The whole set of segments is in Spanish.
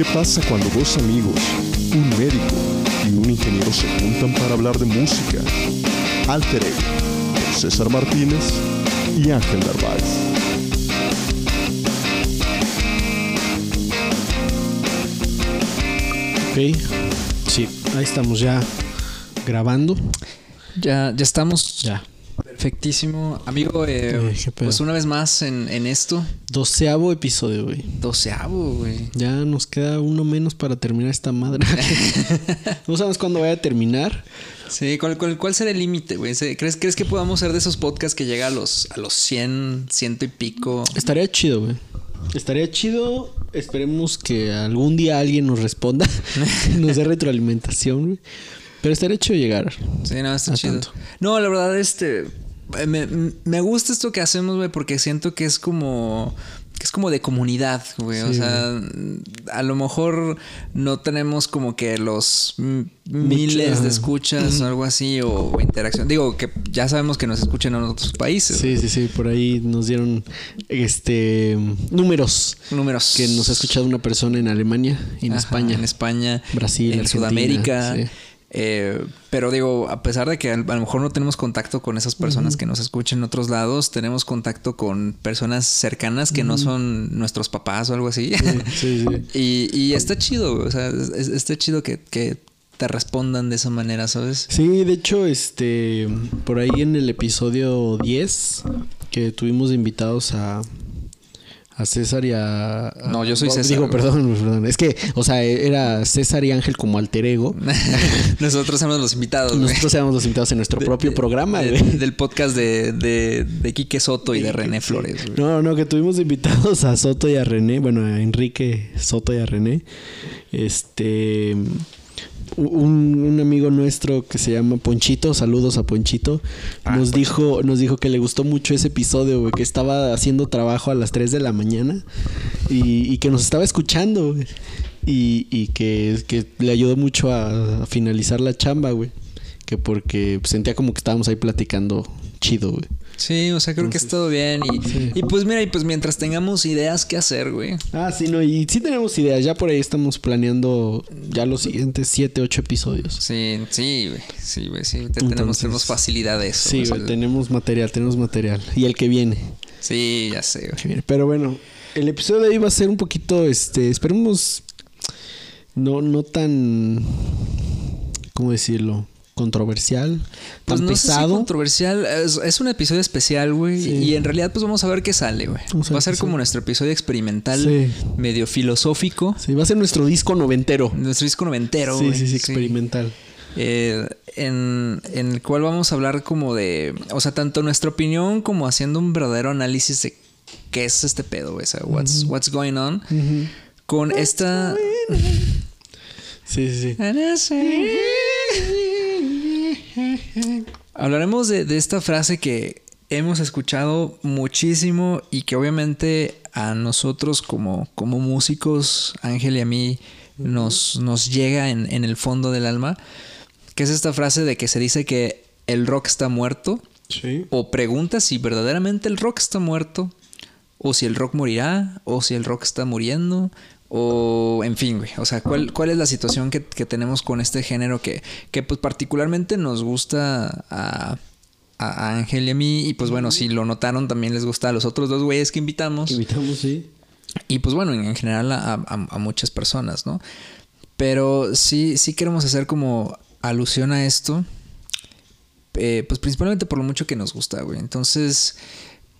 ¿Qué pasa cuando dos amigos, un médico y un ingeniero se juntan para hablar de música? Alter Ego, César Martínez y Ángel Narváez. Ok, sí, ahí estamos ya grabando. Ya, ya estamos. Ya. Perfectísimo. Amigo, eh, pues una vez más en, en esto. Doceavo episodio, güey. Doceavo, güey. Ya nos queda uno menos para terminar esta madre. no sabemos cuándo vaya a terminar. Sí, ¿cuál, cuál, cuál será el límite, güey? ¿Se- ¿Crees, ¿Crees que podamos ser de esos podcasts que llega a los, a los 100, ciento y pico? Estaría chido, güey. Estaría chido. Esperemos que algún día alguien nos responda. nos dé retroalimentación, güey. Pero estaría chido llegar. Sí, no, está chido. tanto. No, la verdad, este. Me, me gusta esto que hacemos, güey, porque siento que es como. Que es como de comunidad, güey. o sea, a lo mejor no tenemos como que los miles de escuchas o algo así, o, o interacción. Digo, que ya sabemos que nos escuchan en otros países. Sí, sí, sí. Por ahí nos dieron este números. Números. Que nos ha escuchado una persona en Alemania, en Ajá, España. En España. Brasil, En Argentina, Sudamérica. sí. Eh, pero digo, a pesar de que a lo mejor no tenemos contacto con esas personas que nos escuchan en otros lados, tenemos contacto con personas cercanas que no son nuestros papás o algo así. Sí, sí. y, y está chido, o sea, es- es- está chido que, que te respondan de esa manera, ¿sabes? Sí, de hecho, este, por ahí en el episodio 10, que tuvimos invitados a, a César y a... a- No, yo soy César, Digo, güey. perdón, perdón. Es que, o sea, era César y Ángel como alter ego. Nosotros somos los invitados. Nosotros éramos los invitados en nuestro De- propio de- programa, de- güey. del podcast de, de, de Quique Soto y de René Flores, güey. No, no, que tuvimos invitados a Soto y a René, bueno, a Enrique Soto y a René. Este. Un, un amigo nuestro que se llama Ponchito, saludos a Ponchito, Ah, nos dijo, nos dijo que le gustó mucho ese episodio, güey, que estaba haciendo trabajo a las 3 de la mañana y, y que nos estaba escuchando, güey. Y, y que, que le ayudó mucho a, a finalizar la chamba, güey. Que porque sentía como que estábamos ahí platicando chido, güey. Sí, o sea, creo que ha estado bien. Y, Sí. y pues mira, y pues mientras tengamos ideas que hacer, güey. Ah, sí, no, y sí tenemos ideas. Ya por ahí estamos planeando ya los siguientes 7, 8 episodios. Sí, sí, güey. Sí, güey, sí. Te- tenemos, tenemos facilidad de eso. Sí, güey, tenemos material, tenemos material. Y el que viene. Sí, ya sé, güey. Pero bueno, el episodio de hoy va a ser un poquito, este, esperemos, no, no tan, ¿cómo decirlo? Controversial, Pues tan no sé si pesado. controversial. Es, es un episodio especial, güey. Sí. Y en realidad, pues vamos a ver qué sale, güey. Vamos a ver Va a ser como nuestro episodio experimental, Sí. medio filosófico. Sí, va a ser nuestro disco noventero. Nuestro disco noventero, Sí, güey. sí, sí, experimental. Eh, en, en el cual vamos a hablar como de, o sea, tanto nuestra opinión como haciendo un verdadero análisis de qué es este pedo, güey, o sea, what's, what's going on, Ujú. con esta... Sí, sí, sí. Hablaremos de, de esta frase que hemos escuchado muchísimo y que obviamente a nosotros como, como músicos, Ángel y a mí, nos, nos llega en, en el fondo del alma, que es esta frase de que se dice que el rock está muerto Sí. o pregunta si verdaderamente el rock está muerto, o si el rock morirá, o si el rock está muriendo, o en fin, güey. O sea, ¿cuál, cuál es la situación que, que tenemos con este género que, que pues particularmente nos gusta a, a Ángel y a mí? Y pues bueno, si lo notaron, también les gusta a los otros dos güeyes que invitamos. Invitamos, sí. Y pues bueno, en, en general a, a- a muchas personas, ¿no? Pero sí, sí queremos hacer como alusión a esto. eh, pues principalmente por lo mucho que nos gusta, güey. Entonces,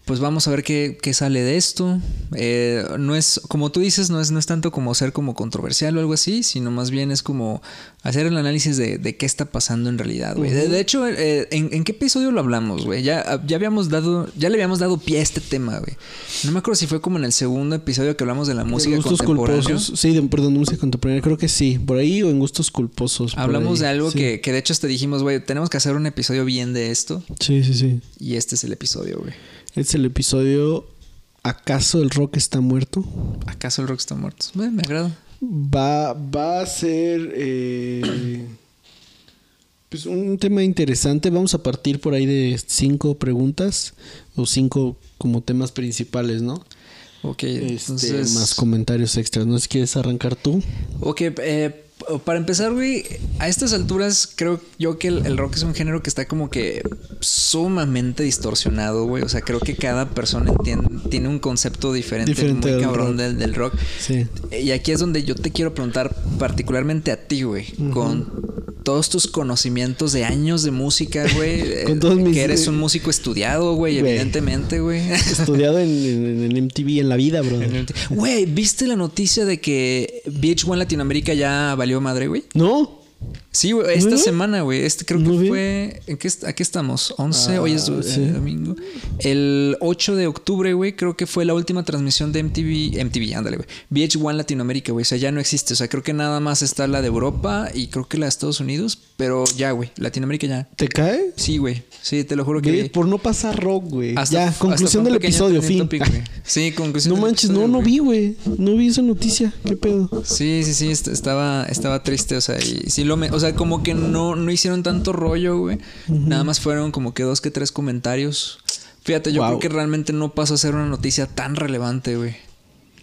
pues vamos a ver qué, qué sale de esto. Eh, no es, como tú dices, no es, no es tanto como ser como controversial o algo así, sino más bien es como hacer el análisis de, de qué está pasando en realidad, güey. de, de hecho, eh, ¿en, en qué episodio lo hablamos, güey? Ya, ya habíamos dado, ya le habíamos dado pie a este tema, güey. No me acuerdo si fue como en el segundo episodio que hablamos de la música gustos contemporánea. culposos. Sí, de, perdón, de música contemporánea. Creo que sí. Por ahí o en gustos culposos. Hablamos ahí. de algo Sí. que, que de hecho te dijimos, güey, tenemos que hacer un episodio bien de esto. Sí, sí, sí. Y este es el episodio, güey. Es el episodio ¿Acaso el rock está muerto? ¿Acaso el rock está muerto? Eh, me agrada. Va, va a ser eh, pues un tema interesante. Vamos a partir por ahí de cinco preguntas o cinco como temas principales, ¿no? Ok, Este, entonces... más comentarios extras. ¿No si quieres arrancar tú? Ok, eh, para empezar, güey, a estas alturas creo yo que el, el rock es un género que está como que sumamente distorsionado, güey. O sea, creo que cada persona entiende, tiene un concepto diferente, Diferente muy del cabrón rock. Del, del rock. Sí. Y aquí es donde yo te quiero preguntar particularmente a ti, güey, con todos tus conocimientos de años de música, güey. eh, Con todos mis- Que eres un músico estudiado, güey, Güey. evidentemente, güey. Estudiado en, en, en MTV en la vida, bro. Güey, ¿viste la noticia de que VH1 Latinoamérica ya valió madre, güey? ¿No? Sí, güey, esta ¿No? semana, güey. Este creo No que fue. ¿En qué aquí estamos? 11, hoy es Ah, eh, domingo. El 8 de octubre, güey, creo que fue la última transmisión de MTV. MTV, ándale, güey. VH1 Latinoamérica, güey. O sea, ya no existe. O sea, creo que nada más está la de Europa y creo que la de Estados Unidos. Pero ya, güey. Latinoamérica ya. ¿Te cae? Sí, güey. Sí, te lo juro que. Por no pasar rock, güey. Hasta- Ya, conclusión del episodio, fin. topic. Sí, conclusión no del manches, no, episodio, no vi, güey. No vi esa noticia. ¿Qué pedo? Sí, sí, sí, est- estaba, estaba triste, o sea, y sí lo me, o sea, como que no, no hicieron tanto rollo, güey. Nada más fueron como que dos que tres comentarios. Fíjate, yo Wow. creo que realmente no pasó a ser una noticia tan relevante, güey.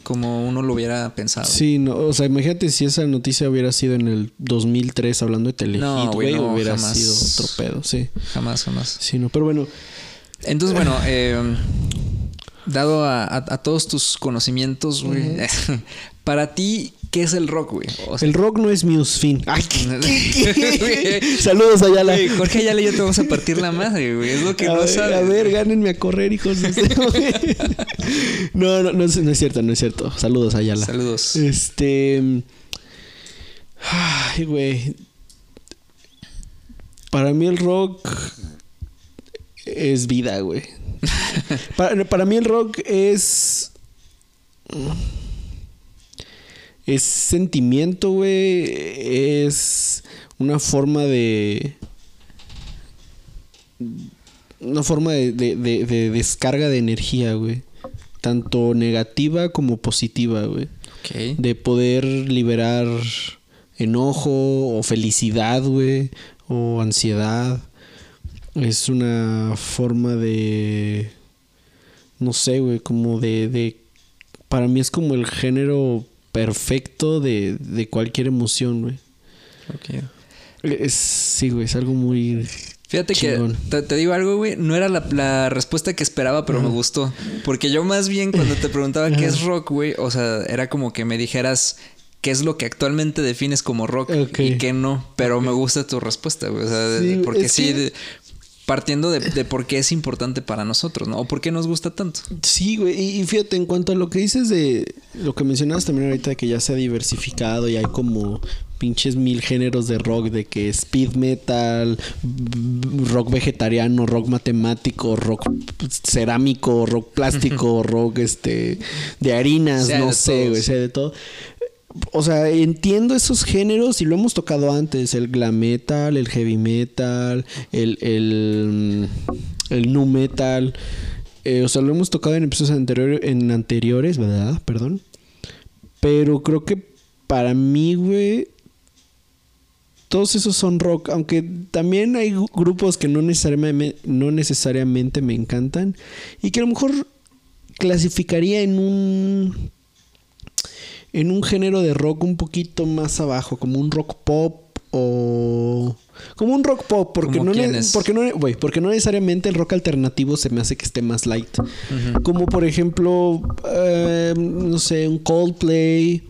Como uno lo hubiera pensado. Sí, no, o sea, imagínate si esa noticia hubiera sido en el 2003 hablando de Telehit, No, güey, no, hubiera jamás. sido otro pedo, sí. Jamás, jamás. Sí, no, pero bueno, Entonces, bueno, eh, dado a, a- a todos tus conocimientos, güey, para ti, ¿qué es el rock, güey? O sea, el rock no es Muse, fin. Ay, ¿qué- Güey. Saludos allá la güey, Jorge Ayala y yo te vamos a partir la madre, güey. Es lo que a, no ver, sabes. a ver, gánenme a correr, hijos de No, no, no, es- no es cierto, no es cierto. Saludos a Ayala. Saludos. Este. Ay, güey. Para mí el rock es vida, güey. para, para mí el rock es. Es sentimiento, güey. Es una forma de. Una forma de, de- de- de descarga de energía, güey. Tanto negativa como positiva, güey de poder liberar enojo o felicidad, güey, o ansiedad. Es una forma de, no sé, güey, como de, de, para mí es como el género perfecto de, de cualquier emoción, güey. ok. Es, sí, güey, es algo muy... Fíjate Chingón. que te, te digo algo, güey. No era la, la respuesta que esperaba, pero me gustó. Porque yo más bien cuando te preguntaba qué es rock, güey, o sea, era como que me dijeras qué es lo que actualmente defines como rock y qué no. Pero me gusta tu respuesta, güey. O sea, Sí, porque sí, que- partiendo de, de por qué es importante para nosotros, ¿no? O por qué nos gusta tanto. Sí, güey. Y, y fíjate, en cuanto a lo que dices de lo que mencionabas también ahorita, de que ya se ha diversificado y hay como pinches mil géneros de rock, de que speed metal, rock vegetariano, rock matemático, rock cerámico, rock plástico, rock este de harinas, Sea no de sé, güey, sea de todo. O sea, entiendo esos géneros y lo hemos tocado antes, el glam metal, el heavy metal, el, el, el nu metal. Eh, o sea, lo hemos tocado en episodios anterior- en anteriores, ¿verdad? Perdón. Pero creo que para mí, güey, todos esos son rock, aunque también hay grupos que no necesariamente, no necesariamente me encantan y que a lo mejor clasificaría en un en un género de rock un poquito más abajo, como un rock pop o como un rock pop, porque ¿Como no, porque no, güey, porque no necesariamente el rock alternativo se me hace que esté más light. Como por ejemplo, eh, no sé, un Coldplay,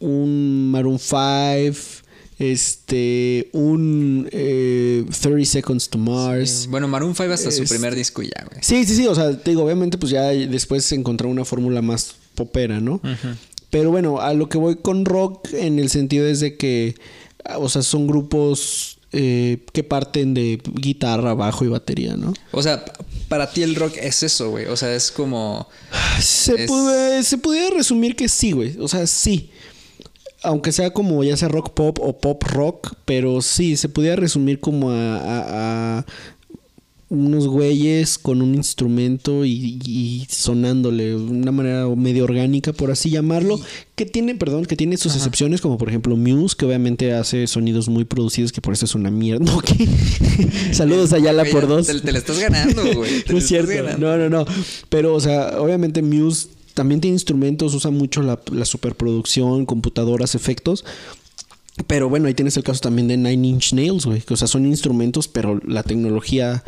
un Maroon 5, este, un eh, 30 Seconds to Mars. Bueno, Maroon 5 hasta su primer disco ya, güey. Sí, sí, sí, o sea, te digo, obviamente pues ya después se encontró una fórmula más popera, ¿no? Pero bueno, a lo que voy con rock en el sentido es de que, o sea, son grupos eh, que parten de guitarra, bajo y batería, ¿no? O sea, para ti el rock es eso, güey. O sea, es como... Se, Es- puede- se pudiera resumir que sí, güey. O sea, sí. Aunque sea como ya sea rock pop o pop rock, pero sí, se pudiera resumir como a, a- a unos güeyes con un instrumento y, y sonándole de una manera medio orgánica, por así llamarlo, que tiene, perdón, que tiene sus excepciones, como por ejemplo Muse, que obviamente hace sonidos muy producidos, que por eso es una mierda. Saludos a Yala por dos. Te, te la estás ganando, güey. No la es cierto. estás ganando. No, no, no. Pero, o sea, obviamente Muse también tiene instrumentos, usa mucho la, la superproducción, computadoras, efectos. Pero bueno, ahí tienes el caso también de Nine Inch Nails, güey. O sea, son instrumentos, pero la tecnología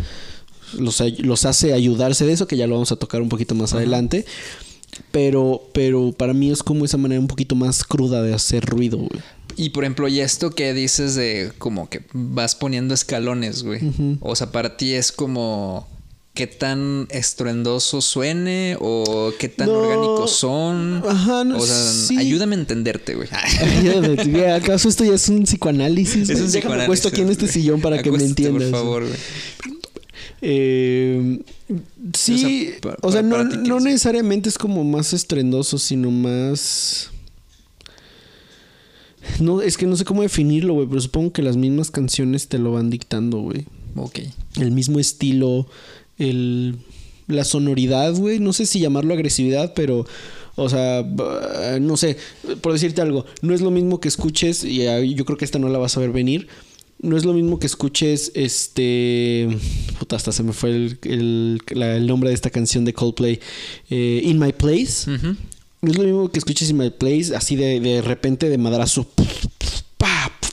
los, los hace ayudarse de eso, que ya lo vamos a tocar un poquito más adelante. Pero, pero para mí es como esa manera un poquito más cruda de hacer ruido, güey. Y por ejemplo, y esto que dices de como que vas poniendo escalones, güey. O sea, para ti es como qué tan estruendoso suene o qué tan No. orgánicos son. Ajá, no, O sea, sí. ayúdame a entenderte, güey. Ayúdame, ¿Acaso esto ya es un psicoanálisis? Es un Déjame psicoanálisis, puesto aquí en este sillón para que me entiendas. Por favor, güey. Eh, sí, O sea, o no, para ti, ¿qué no es? necesariamente es como más estrendoso, sino más... No, es que no sé cómo definirlo, güey, pero supongo que las mismas canciones te lo van dictando, güey. Ok. El mismo estilo, el, la sonoridad, güey. No sé si llamarlo agresividad, pero, o sea, no sé, por decirte algo, no es lo mismo que escuches, y yo creo que esta no la vas a ver venir. No es lo mismo que escuches este. Puta, hasta se me fue el, el- la- el nombre de esta canción de Coldplay. eh, In My Place. No es lo mismo que escuches In My Place, así de, de repente de madrazo. Pa,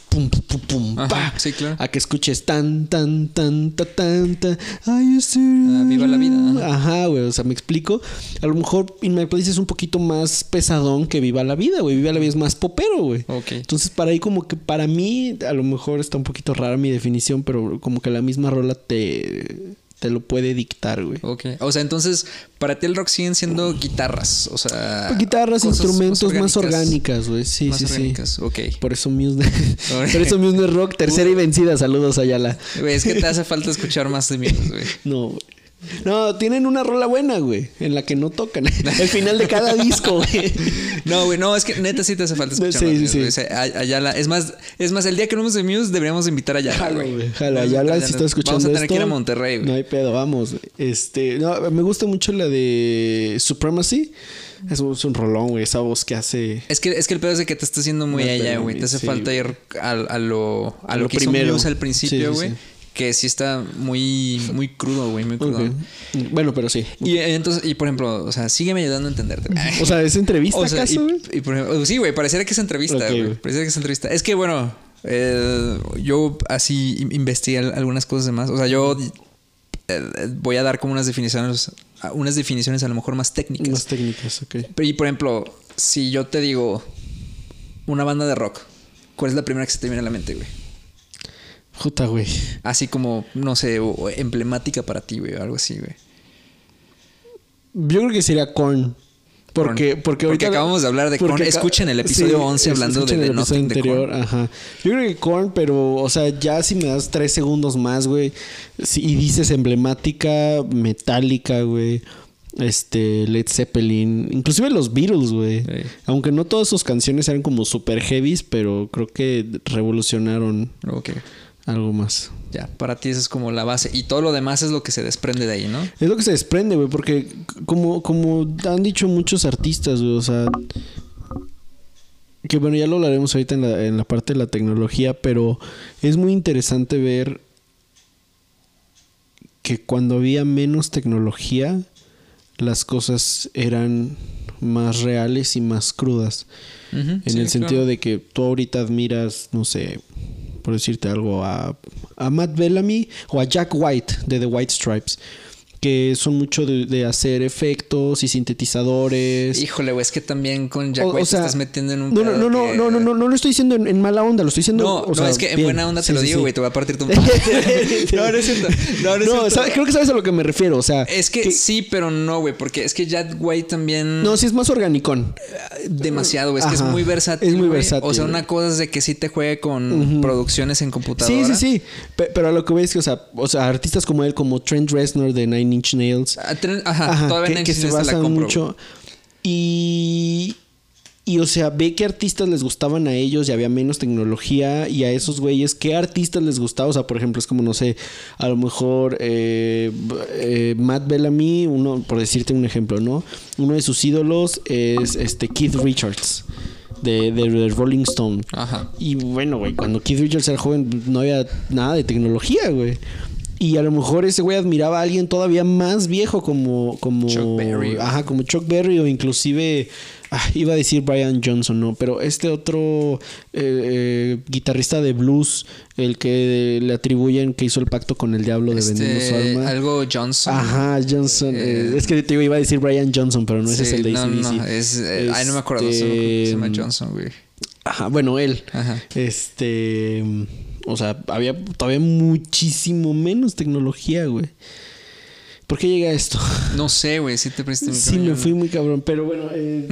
pum, pum, pum, Ajá, pa, sí, claro. A que escuches tan, tan, tan, ta, tan, tan. To- Ah, viva la vida. Ajá, güey. O sea, me explico. A lo mejor In My Place es un poquito más pesadón que Viva la Vida, güey. Viva la Vida es más popero, güey. Ok. Entonces, para ahí, como que para mí, a lo mejor está un poquito rara mi definición, pero como que la misma rola te, te lo puede dictar, güey. Ok. O sea, entonces, para ti el rock siguen siendo guitarras. O sea. Pues Guitarras, cosas instrumentos más orgánicas, güey. Sí, más sí, orgánicas. sí. Ok. Por eso Muse, por eso Muse no es rock. Tercera y vencida. Saludos, Ayala. Güey, es que te hace falta escuchar más de Muse, güey. No, güey. No, tienen una rola buena, güey, en la que no tocan. El final de cada disco, güey. No, güey, no, es que neta sí te hace falta escuchar Sí, sí, sí. O sea, Ayala, es más, es más, el día que hablemos de Muse deberíamos invitar a Ayala, Jalo, güey. güey. Jalo, Vamos a Ayala, invitar a si está escuchando Vamos a tener esto. que ir a Monterrey, güey. No hay pedo, vamos. Este, no, me gusta mucho la de Supremacy. Es un, es un rolón, güey. Esa voz que hace. Es que, es que el pedo es de que te está haciendo muy No, pero, güey. Te hace sí, falta güey. ir a, a lo, a A lo, lo que hizo primero. Muse al Sí, principio, sí, güey. Que sí está muy, muy crudo, güey. Muy crudo. Bueno, pero sí. Y eh, entonces, y por ejemplo, o sea, sígueme ayudando a entenderte. O sea, ¿es entrevista O sea, acaso, güey? y, y por ejemplo, sí, güey, pareciera que es entrevista, güey. Pareciera que es entrevista. Es que, bueno, eh, yo así in- investigué al- algunas cosas de más. O sea, yo eh, voy a dar como unas definiciones, unas definiciones a lo mejor más técnicas. Más técnicas, ok. Pero, Y por ejemplo, si yo te digo una banda de rock, ¿cuál es la primera que se te viene a la mente, güey? Juta, güey. Así como, no sé, o- emblemática para ti, güey, o algo así, güey. Yo creo que sería Korn. Porque, Korn. porque, Porque acabamos de hablar de Korn. Escuchen el episodio 11 hablando de el The episodio de anterior. Ajá. Yo creo que Korn, pero, o sea, ya si me das tres segundos más, güey. si- y dices emblemática, metálica, güey. Este, Led Zeppelin, inclusive los Beatles, güey. Sí. Aunque no todas sus canciones eran como super heavies, pero creo que revolucionaron Ok. Algo más. Ya, para ti esa es como la base. Y todo lo demás es lo que se desprende de ahí, ¿no? Es lo que se desprende, güey, porque como, como han dicho muchos artistas, güey, o sea... Que bueno, ya lo hablaremos ahorita en la, en la parte de la tecnología, pero es muy interesante ver que cuando había menos tecnología, las cosas eran más reales y más crudas. En sí, el sentido claro. de que tú ahorita admiras, no sé, por decirte algo, a, a Matt Bellamy o a Jack White de The White Stripes, que son mucho de, de hacer efectos y sintetizadores. Híjole, güey, es que también con Jack O- o White sea, te estás metiendo en un. no, no, no, no, que- no, no, no, no lo estoy diciendo en, en mala onda, lo estoy diciendo. No, o no, sea, es que en buena onda te Sí, lo sí, digo, sí. güey, te voy a partir tu No, no es cierto. No, no es No, cierto. sabe- creo que sabes a lo que me refiero, o sea. Es que, sí, pero no, güey, porque es que Jack White también. No, sí es más organicón. demasiado, güey. Es que es muy versátil. Es muy versátil, O sea, una cosa es de que sí te juegue con producciones en Sí, computadora. sí, sí. Pe- Pero a lo que ves que, o sea, o sea, artistas como él, como Trent Reznor de Nine Inch Nails, Ah, Ajá, Ajá, todavía que, que se la basan mucho. Y, y, o sea, ve qué artistas les gustaban a ellos y había menos tecnología. Y a esos güeyes, ¿qué artistas les gustaba? O sea, por ejemplo, es como, no sé, a lo mejor eh, eh, Matt Bellamy, uno, por decirte un ejemplo, ¿no? Uno de sus ídolos es este Keith Richards. De, de, de Rolling Stone. Ajá. Y bueno, güey, cuando Keith Richards era joven no había nada de tecnología, güey. Y a lo mejor ese güey admiraba a alguien todavía más viejo como... como Chuck Berry. Ajá, como Chuck Berry o inclusive... ah, iba a decir Brian Johnson, ¿no? Pero este otro eh, eh, guitarrista de blues, el que le atribuyen que hizo el pacto con el diablo de vendiendo su Este, alma. algo Johnson. Ajá, Johnson. eh, es que te digo, iba a decir Brian Johnson, pero no ese es Sí, el de no, AC/DC. no, es, eh, ay, no me acuerdo. se llama Este, Johnson, güey. Ajá, bueno, él. Ajá. Este. O sea, había todavía muchísimo menos tecnología, güey. ¿Por qué llega a esto? No sé, güey, sí te presté mi Sí, me fui muy cabrón, pero bueno. eh,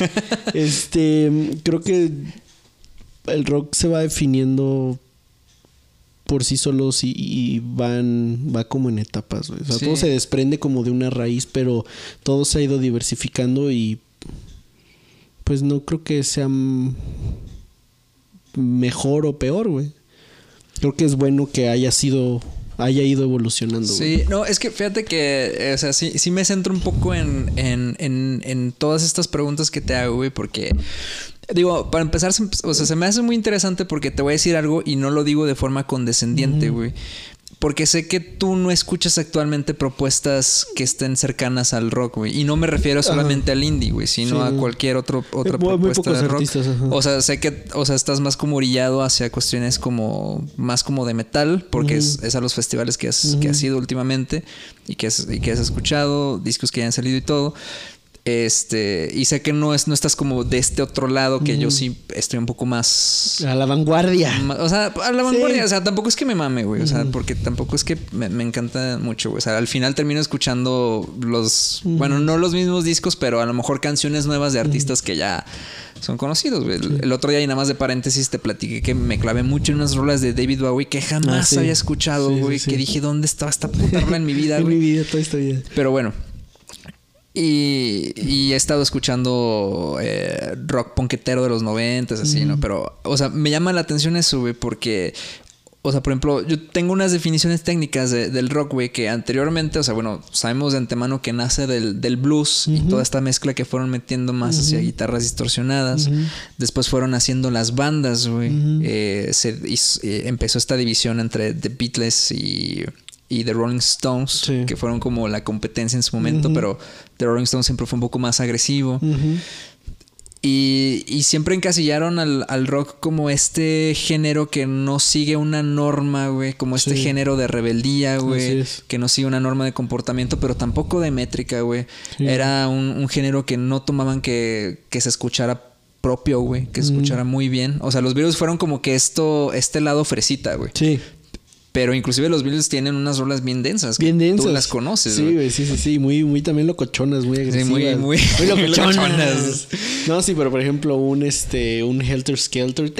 este. Creo que el rock se va definiendo por sí solos y, y van va como en etapas, güey. O sea, Sí. todo se desprende como de una raíz, pero todo se ha ido diversificando y pues no creo que sea mejor o peor, güey. Creo que es bueno que haya sido haya ido evolucionando. güey. Sí, no, es que fíjate que, o sea, sí, sí me centro un poco en, en, en, en todas estas preguntas que te hago, güey, porque, digo, para empezar, o sea, se me hace muy interesante porque te voy a decir algo y no lo digo de forma condescendiente, güey. Porque sé que tú no escuchas actualmente propuestas que estén cercanas al rock, güey. Y no me refiero solamente al indie, güey, sino Sí. a cualquier otro, otra Muy- muy propuesta de rock. artistas. O sea, sé que, o sea, estás más como orillado hacia cuestiones como más como de metal, porque es, es a los festivales que has, que has ido últimamente y que has, y que has escuchado, discos que ya han salido y todo. Este, y sé que no es, no estás como de este otro lado, que yo sí estoy un poco más. A la vanguardia. O sea, a la Sí. vanguardia, o sea, tampoco es que me mame, güey. O sea, porque tampoco es que me, me encanta mucho, güey. O sea, al final termino escuchando los. Bueno, no los mismos discos, pero a lo mejor canciones nuevas de artistas que ya son conocidos, güey. El, el otro día, y nada más de paréntesis, te platiqué que me clavé mucho en unas rolas de David Bowie que jamás Ah, sí. había escuchado, Sí, güey. Que dije, ¿dónde estaba esta puta rola en mi vida, en mi vida, toda esta vida. Pero bueno. Y, y he estado escuchando eh, rock ponquetero de los noventas, así, ¿no? Pero, o sea, me llama la atención eso, güey, porque, o sea, por ejemplo, yo tengo unas definiciones técnicas de- del rock, güey, que anteriormente, o sea, bueno, sabemos de antemano que nace del, del blues y toda esta mezcla que fueron metiendo más hacia guitarras distorsionadas. Después fueron haciendo las bandas, güey. Eh, se hizo- eh, empezó esta división entre The Beatles y, y The Rolling Stones, Sí. que fueron como la competencia en su momento, pero The Rolling Stones siempre fue un poco más agresivo. Y, y siempre encasillaron al, al rock como este género que no sigue una norma, güey. Como este Sí. género de rebeldía, güey. es. Que no sigue una norma de comportamiento, pero tampoco de métrica, güey. Sí. Era un, un género que no tomaban que, que se escuchara propio, güey. Que se escuchara muy bien. O sea, los Beatles fueron como que esto, este lado fresita, güey. Sí, Pero inclusive los Beatles tienen unas rolas bien densas. bien densas. Tú las conoces, Sí, güey. sí, sí, sí. Muy, muy también locochonas, muy agresivas. muy- muy- muy locochonas. locochonas. no, sí, pero por ejemplo, un este, un Helter Skelter. O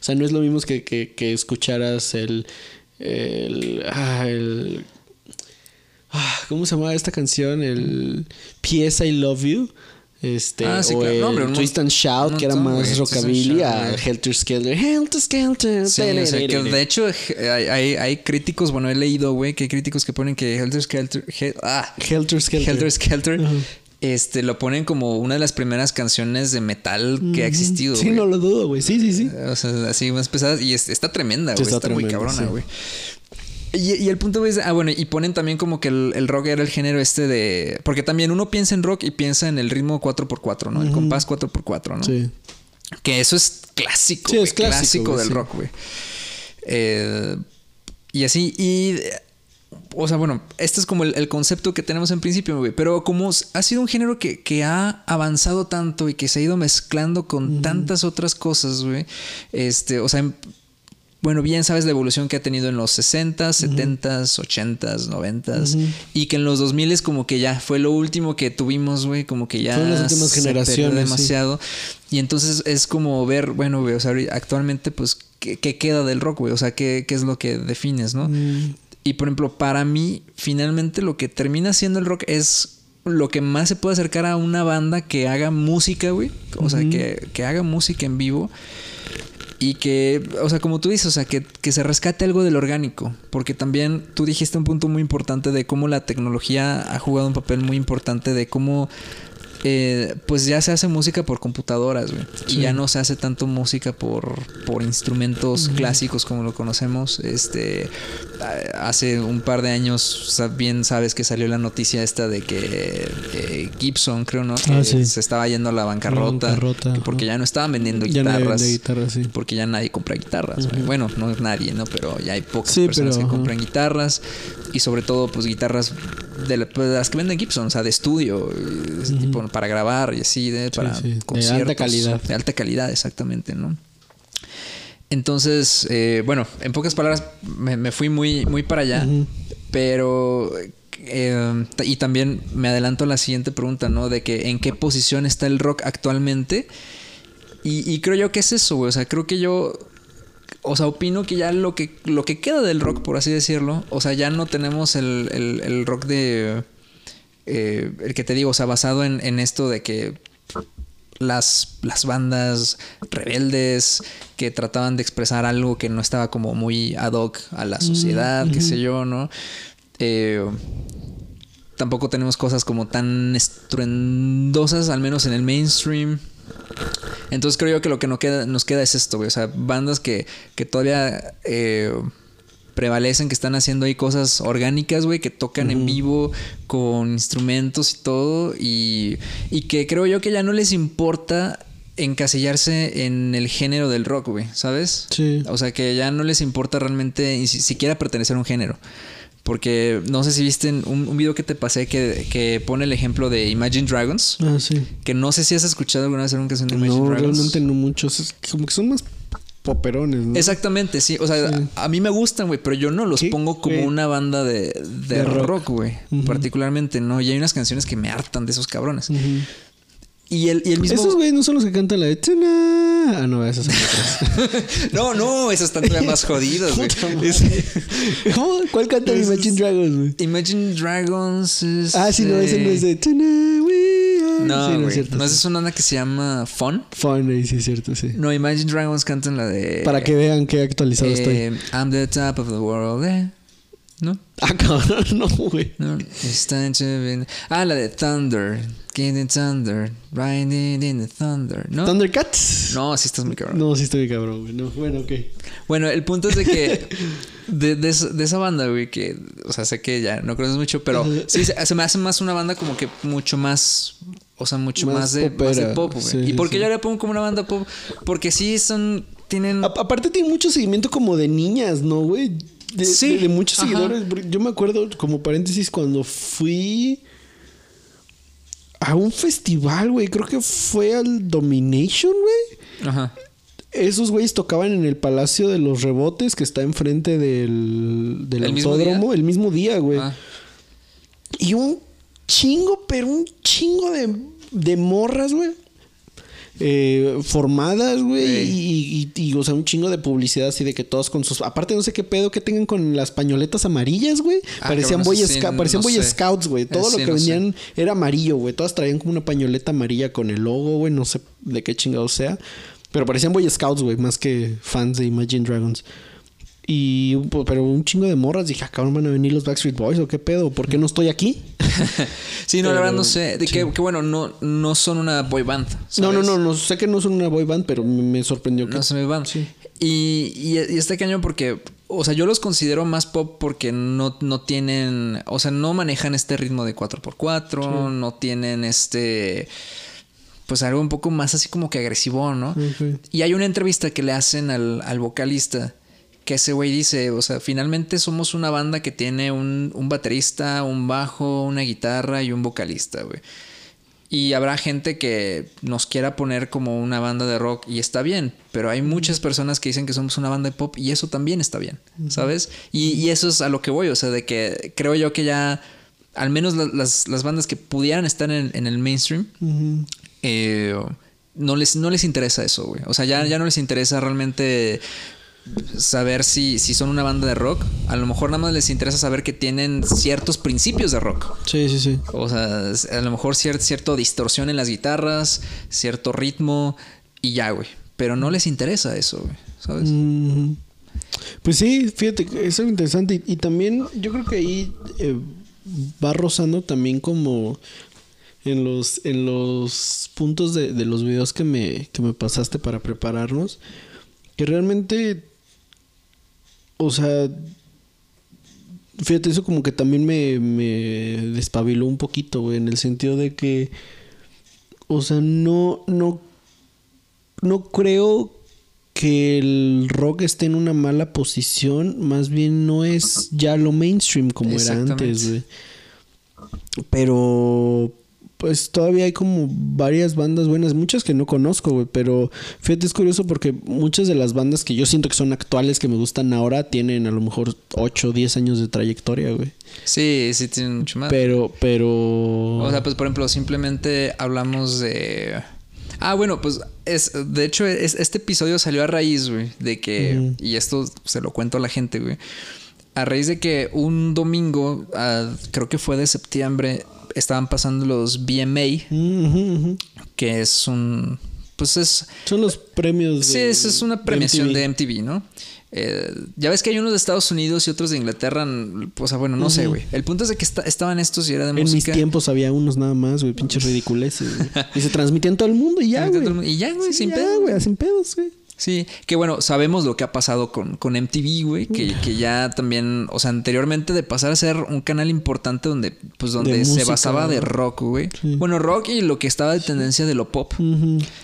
sea, no es lo mismo que, que, que escucharas el. el, ah, el ah, ¿Cómo se llama esta canción? El P.S. I Love You. Este, Ah, sí, o claro. el No, hombre, and Shout, que era más güey. Rockabilly, a güey. Helter Skelter. Helter Skelter. Sí, o sea, que de hecho hay, hay, hay críticos, bueno, he leído, güey, que hay críticos que ponen que Helter Skelter, ah, Helter Skelter. Helter Skelter, este, lo ponen como una de las primeras canciones de metal que ha existido, Sí, güey. no lo dudo, güey. Sí, sí, sí. O sea, así más pesadas y es- está tremenda, güey, Está está, muy cabrona, sí. Y, y el punto es, ah, bueno, y ponen también como que el, el rock era el género este de... Porque también uno piensa en rock y piensa en el ritmo 4x4, ¿no? El compás 4x4, ¿no? Sí. Que eso es clásico. Sí, es clásico, güey, del sí. rock, güey. Eh, y así, y. O sea, bueno, este es como el, el concepto que tenemos en principio, güey. Pero como ha sido un género que, que ha avanzado tanto y que se ha ido mezclando con tantas otras cosas, güey. Este, o sea, en- bueno, bien sabes la evolución que ha tenido en los 60s, 70s, 80s, 90s. Y que en los 2000 es como que ya fue lo último que tuvimos, güey. Como que ya Fueron las últimas se generaciones, sí. demasiado. Y entonces es como ver, bueno, güey, o sea, actualmente, pues, ¿qué, qué queda del rock, güey? O sea, ¿qué, qué es lo que defines, no? Mm. Y por ejemplo, para mí, finalmente lo que termina siendo el rock es lo que más se puede acercar a una banda que haga música, güey. O sea, que, que haga música en vivo. Y que, o sea, como tú dices, o sea, que, que se rescate algo del orgánico. Porque también tú dijiste un punto muy importante de cómo la tecnología ha jugado un papel muy importante de cómo eh, pues ya se hace música por computadoras, güey. Y ya no se hace tanto música por, por instrumentos clásicos como lo conocemos. Este, hace un par de años, bien sabes que salió la noticia esta de que eh, Gibson, creo, ¿no? Ah, sí. se estaba yendo a la bancarrota. bancarrota, que porque ya no estaban vendiendo Ya guitarras. vende guitarras, sí. Porque ya nadie compra guitarras. Bueno, no es nadie, ¿no? Pero ya hay pocas Sí, personas pero, que compran guitarras. Y sobre todo, pues guitarras de, la- pues, de las que venden Gibson, o sea, de estudio, ese tipo, para grabar y así, de, para sí. De conciertos. alta calidad. De alta calidad, exactamente, ¿no? Entonces, eh, bueno, en pocas palabras, me, me fui muy, muy para allá. Pero. eh, y también me adelanto a la siguiente pregunta, ¿no? De que en qué posición está el rock actualmente. Y, y creo yo que es eso, güey. O sea, creo que yo. O sea, opino que ya lo que, lo que queda del rock, por así decirlo. O sea, ya no tenemos el, el- el rock de. eh, el que te digo, o sea, basado en, en esto de que las, las bandas rebeldes que trataban de expresar algo que no estaba como muy ad hoc a la sociedad, qué sé yo, ¿no? Eh, tampoco tenemos cosas como tan estruendosas, al menos en el mainstream. Entonces creo yo que lo que no queda, nos queda es esto, güey. O sea, bandas que, que todavía eh, prevalecen, que están haciendo ahí cosas orgánicas, güey, que tocan en vivo con instrumentos y todo. Y, y que creo yo que ya no les importa encasillarse en el género del rock, güey, ¿sabes? Sí. O sea, que ya no les importa realmente ni si- siquiera pertenecer a un género. Porque no sé si viste un, un video que te pasé que, que pone el ejemplo de Imagine Dragons. Ah, sí. Que no sé si has escuchado alguna vez una canción de Imagine No, Dragons. realmente no muchos. Como que son más poperones, ¿no? Exactamente, sí. O sea, a, a mí me gustan, güey, pero yo no los ¿Qué, pongo como una banda de, de, De rock. güey. Particularmente, ¿no? Y hay unas canciones que me hartan de esos cabrones. Ujú. Y el, y el mismo. Esos güeyes no son los que cantan la de. Ah, no, esas son otras. no, no, esos están todavía más jodidos, güey. Es- ¿Cómo? ¿Cuál canta Esos- Imagine Dragons, güey? Imagine Dragons es. Ah, sí, no, ese no es de. No, sí, no güey. es cierto. No, es una banda que se llama Fun. Fun, sí es cierto, sí. No, Imagine Dragons cantan la de. Para que vean qué actualizado estoy. eh, I'm the top of the world, eh. ¿No? Ah, cabrón, no, güey. No, be- Ah, la de Thunder. Getting Thunder. Riding in the Thunder. ¿No? ¿Thundercats? No, sí estás muy cabrón. No, sí estoy cabrón, güey. No, bueno, ok. Bueno, el punto es de que. De, de esa- de esa banda, güey, que. O sea, sé que ya no conoces mucho, pero sí se, se me hace más una banda como que mucho más. O sea, mucho Más más, de, más de pop, güey. Sí, ¿Y por qué sí. yo le pongo como una banda pop? Porque sí son. Tienen. A- aparte tiene mucho seguimiento como de niñas, ¿no, güey? De, Sí, de- muchos ajá. seguidores. Yo me acuerdo, como paréntesis, cuando fui a un festival, güey. Creo que fue al Domination, güey. Ajá. Esos güeyes tocaban en el Palacio de los Rebotes, que está enfrente del, del ¿El mismo autódromo, día? el mismo día, güey. Ah. Y un chingo, pero un chingo de, de morras, güey. Eh, formadas, güey. Ey. Y, y- y, o sea, un chingo de publicidad así de que todos con sus. Aparte, no sé qué pedo que tengan con las pañoletas amarillas, güey. Ah, parecían Boy, eso sí, Sca- parecían no Boy sé. Scouts, güey. Todo Eh, lo sí, que no sé. vendían era amarillo, güey. Todas traían como una pañoleta amarilla con el logo, güey. No sé de qué chingado sea. Pero parecían Boy Scouts, güey, más que fans de Imagine Dragons. Y, pues, pero un chingo de morras. Dije, acá van a venir los Backstreet Boys o qué pedo. ¿Por qué no estoy aquí? sí, no, la verdad no sé. De que, que bueno, no, no son una boy band. No, no, no, no. Sé que no son una boy band, pero me, sorprendió que. No se me van. Sí. Y, y, y está cañón porque, o sea, yo los considero más pop porque no, no tienen, o sea, no manejan este ritmo de 4x4, no tienen este, pues algo un poco más así como que agresivo, ¿no? Y hay una entrevista que le hacen al, al vocalista. Que ese güey dice, o sea, finalmente somos una banda que tiene un, un baterista, un bajo, una guitarra y un vocalista, güey. Y habrá gente que nos quiera poner como una banda de rock y está bien, pero hay muchas personas que dicen que somos una banda de pop y eso también está bien, ¿sabes? Y, y eso es a lo que voy, o sea, de que creo yo que ya, al menos la- las, las bandas que pudieran estar en, en el mainstream, eh, no, les, no les interesa eso, güey. O sea, ya, ya no les interesa realmente saber si, si son una banda de rock. A lo mejor nada más les interesa saber que tienen ciertos principios de rock. Sí, sí, sí. O sea, a lo mejor cier- cierto distorsión en las guitarras, cierto ritmo y ya, güey. Pero no les interesa eso, güey. ¿Sabes? Ujú. Pues sí, fíjate, que es algo interesante. Y, y también yo creo que ahí eh, va rozando también como en los, en los puntos de, de los videos que me, que me pasaste para prepararnos. Que realmente, o sea, fíjate, eso como que también me, me despabiló un poquito, güey, en el sentido de que, o sea, no, no, no creo que el rock esté en una mala posición, más bien no es ya lo mainstream como era antes, güey. Pero pues todavía hay como varias bandas buenas, muchas que no conozco, güey, pero fíjate es curioso porque muchas de las bandas que yo siento que son actuales, que me gustan ahora, tienen a lo mejor 8 o 10 años de trayectoria, güey. Sí, sí tienen mucho más. Pero, pero... O sea, pues por ejemplo, simplemente hablamos de. Ah, bueno, pues es, de hecho, es- este episodio salió a raíz, güey, de que, y esto se lo cuento a la gente, güey, a raíz de que un domingo, ah, creo que fue de septiembre, estaban pasando los BMA, que es un, pues es, Son los premios sí, de- es, es una de premiación MTV. de MTV, ¿no? Eh, ya ves que hay unos de Estados Unidos y otros de Inglaterra, o sea, bueno, no sé, güey. El punto es de que esta- estaban estos y era de En mis música. tiempos había unos nada más, güey, pinches ridiculeces. güey. Y se transmitían todo el mundo y ya, güey. Y ya, güey, sin pedo. sin pedos, güey. Sí, que bueno, sabemos lo que ha pasado con, con MTV, güey, que, que ya también, o sea, anteriormente de pasar a ser un canal importante donde, pues, donde De se música, basaba de rock, güey. Sí. Bueno, rock y lo que estaba de tendencia de lo pop.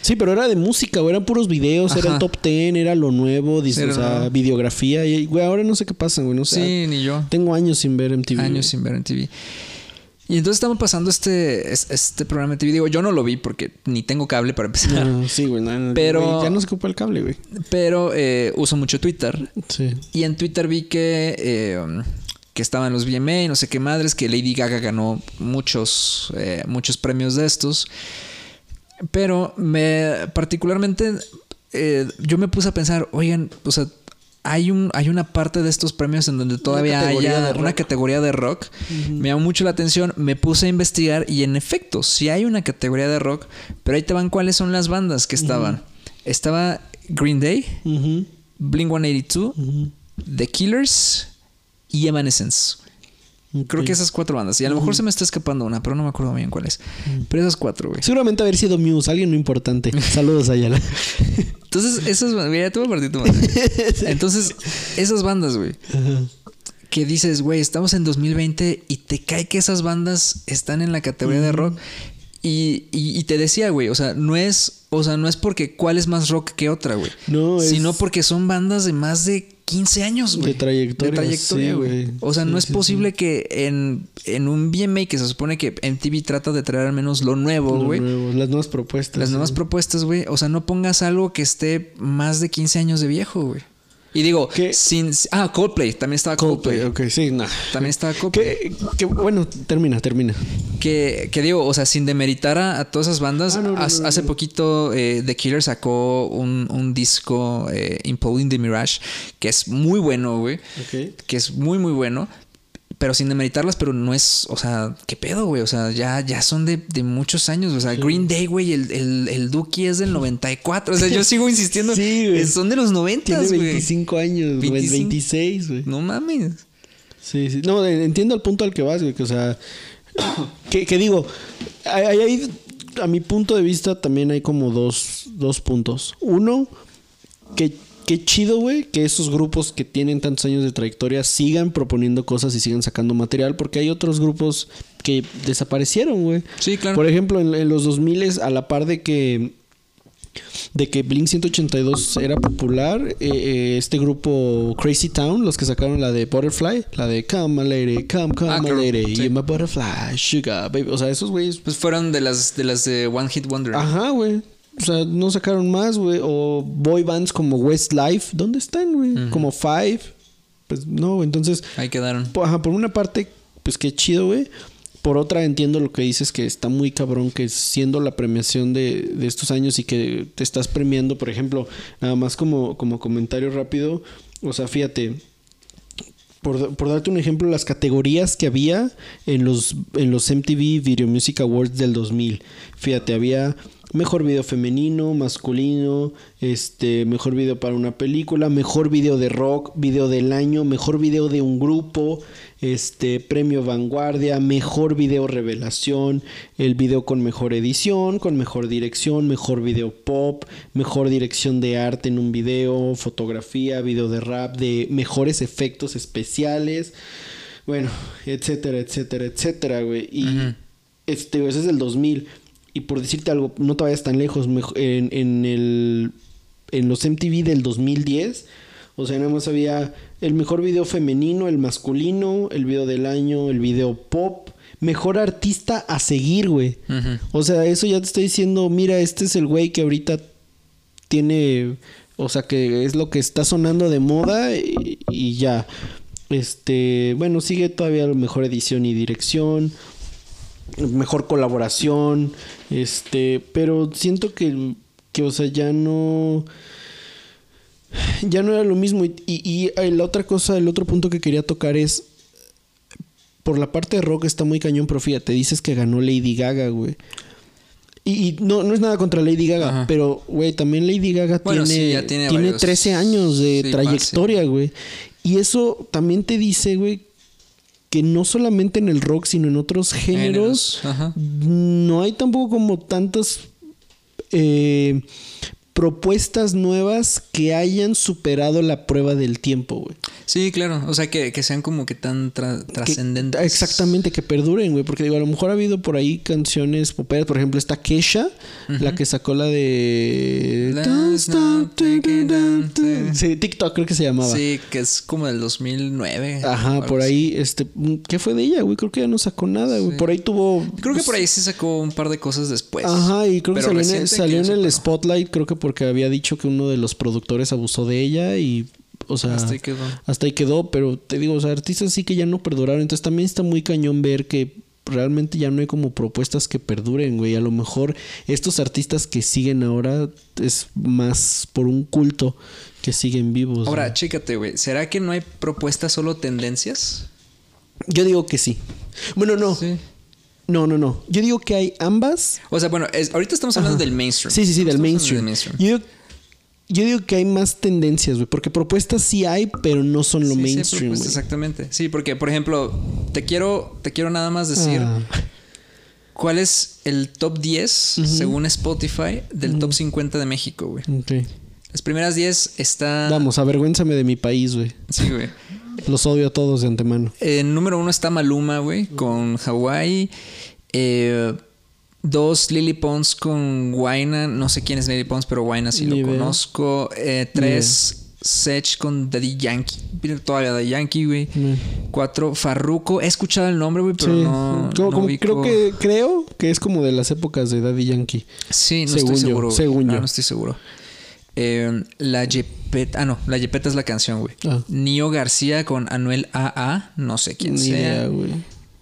Sí, pero era de música, güey. Eran puros videos, era el top ten, era lo nuevo, dice, o sea, videografía. Y, güey, ahora no sé qué pasa, güey. No sé. Sí, ni yo. Tengo años sin ver MTV. Años güey. sin ver MTV. Y entonces estamos pasando este, es- este programa de TV. Digo, yo no lo vi porque ni tengo cable para empezar. No, sí, güey. no, no, Pero- güey, ya no se ocupa el cable, güey. Pero eh, uso mucho Twitter. Sí. Y en Twitter vi que, eh, que estaban los VMA, no sé qué madres, que Lady Gaga ganó muchos, eh, muchos premios de estos. Pero me particularmente yo me puse a pensar, oigan, o sea, hay un hay una parte de estos premios en donde todavía de una categoría de rock. Me llamó mucho la atención, me puse a investigar y en efecto, sí hay una categoría de rock, pero ahí te van cuáles son las bandas que estaban. Estaba Green Day, Ujú, Blink 182, ujú. The Killers y Evanescence. Creo que esas cuatro bandas. Y a lo mejor se me está escapando una, pero no me acuerdo bien cuál es. Pero esas cuatro, güey. Seguramente haber sido Muse, alguien no importante. Saludos, Ayala. Entonces, esas bandas. Mira, tú partir tu madre. Entonces, esas bandas, güey. Ajá. Que dices, güey, estamos en 2020 y te cae que esas bandas están en la categoría de rock. Y, y- y te decía, güey, o sea, no es, o sea, no es porque cuál es más rock que otra, güey. No, es- Sino porque son bandas de más de 15 años, güey. De trayectoria, De trayectoria, güey. O sea, Sí, no es sí, posible que en, en un BMA que se supone que MTV trata de traer al menos lo nuevo, güey. Las nuevas propuestas. Las nuevas propuestas, güey. O sea, no pongas algo que esté más de 15 años de viejo, güey. Y digo, ¿Qué? sin. Ah, Coldplay. También estaba Coldplay. Coldplay, ok, sí, no. También estaba Coldplay. Que, bueno, termina, termina. Que, que digo, o sea, sin demeritar a, a todas esas bandas, Ah, no, no, haz- no, hace poquito eh, The Killer sacó un, un disco, eh, Imploding the Mirage, que es muy bueno, güey. Que es muy, muy bueno. Pero sin demeritarlas, pero no es, o sea, ¿qué pedo, güey? O sea, ya, ya son de, de muchos años. O sea, Green Day, güey, el, el, el Dookie es del 94. O sea, yo sigo insistiendo. Sí, güey. Son de los 90, Tiene güey. 25 años, güey, 25. 26, güey. No mames. Sí, sí. No, entiendo el punto al que vas, güey. Que, o sea, que, que digo, hay- hay- a mi punto de vista también hay como dos, dos puntos. Uno, que, que chido, güey, que esos grupos que tienen tantos años de trayectoria sigan proponiendo cosas y sigan sacando material, porque hay otros grupos que desaparecieron, güey. Sí, claro. Por ejemplo, en, en los 2000 a la par de que de que Blink 182 era popular, eh, eh, este grupo Crazy Town, los que sacaron la de Butterfly, la de Come my lady, come, come Ah, my lady, sí. you're my butterfly, sugar, baby. O sea, esos güeyes. Pues fueron de las de las de One Hit Wonder. Ajá, güey. O sea, no sacaron más, güey. O boy bands como Westlife, ¿dónde están, güey? Como Five. Pues no. Entonces, Ahí quedaron. po- ajá, por una parte, pues qué chido, güey. Por otra, entiendo lo que dices, que está muy cabrón que siendo la premiación de, de estos años y que te estás premiando, por ejemplo, nada más como, como comentario rápido, o sea, fíjate, por, por darte un ejemplo, las categorías que había en los, en los MTV Video Music Awards del 2000. Fíjate, había mejor video femenino, masculino, este, mejor video para una película, mejor video de rock, video del año, mejor video de un grupo, este, premio vanguardia, mejor video revelación, el video con mejor edición, con mejor dirección, mejor video pop, mejor dirección de arte en un video, fotografía, video de rap, de mejores efectos especiales, bueno, etcétera, etcétera, etcétera, güey. Y este, ese es del 2000. Y por decirte algo, no te vayas tan lejos, en, en, el, en los MTV del 2010, o sea, nada más había el mejor video femenino, el masculino, el video del año, el video pop, mejor artista a seguir, güey. O sea, eso ya te estoy diciendo, mira, este es el güey que ahorita tiene, o sea, que es lo que está sonando de moda y, y ya. Este, bueno, sigue todavía mejor edición y dirección, mejor colaboración, este, pero siento que, que o sea, ya no ya no era lo mismo y, y, y, eh, la otra cosa, el otro punto que quería tocar es por la parte de rock está muy cañón, pero fíjate, dices que ganó Lady Gaga, güey. Y, y no, no es nada contra Lady Gaga, Ajá. pero, güey, también Lady Gaga Bueno, tiene, sí, ya tiene tiene varios- 13 años de Sí, trayectoria, güey. Y eso también te dice, güey, que no solamente en el rock, sino en otros géneros, no hay tampoco como tantas eh, propuestas nuevas que hayan superado la prueba del tiempo, güey. Sí, claro. O sea, que, que sean como que tan tra- trascendentes. Exactamente, que perduren, güey. Porque digo, a lo mejor ha habido por ahí canciones poperas. Por ejemplo, está Kesha, la que sacó la de. Sí, TikTok creo que se llamaba. Sí, que es como del 2009. Ajá, por ahí, este, ¿qué fue de ella, güey? Creo que ya no sacó nada, güey. Sí. Por ahí tuvo. Creo que por ahí sí sacó un par de cosas después. Ajá, y creo que Pero salió, en, el- salió que en spotlight, creo que porque había dicho que uno de los productores abusó de ella y, o sea, Hasta ahí quedó. hasta ahí quedó, pero te digo, o sea, artistas sí que ya no perduraron, entonces también está muy cañón ver que realmente ya no hay como propuestas que perduren, güey, a lo mejor estos artistas que siguen ahora es más por un culto que siguen vivos. Ahora, güey. chécate, güey. ¿Será que no hay propuestas, solo tendencias? yo digo que sí. Bueno, no. Sí. No, no, no. Yo digo que hay ambas O sea, bueno, es- ahorita estamos hablando Ajá. del mainstream. Sí, sí, sí, del mainstream. Yo, digo, yo digo que hay más tendencias, güey. Porque propuestas sí hay, pero no son lo Sí, sí, mainstream, güey. exactamente. Sí, porque, por ejemplo, te quiero, te quiero nada más decir Ah, cuál es el top 10, según Spotify, del top 50 de México, güey. ok. Las primeras 10 está... Vamos, avergüénzame de mi país, güey. Sí, güey. Los odio a todos de antemano. En número uno está Maluma, güey, con Hawaii. Eh, dos, Lily Pons con Guayna. No sé quién es Lily Pons, pero Guayna sí Ni lo conozco. Eh, tres, Sech con Daddy Yankee. Todavía Daddy Yankee, güey. Mm. Cuatro, Farruko. He escuchado el nombre, güey, pero Sí. no. Como- no como- ubico- creo que creo que es como de las épocas de Daddy Yankee. Sí, no según estoy seguro. según No, yo. no estoy seguro. Eh, la Yepeta. Ah, no, la Yepeta es la canción, güey. Ah. Nio García con Anuel AA. No sé quién Ni sea. güey.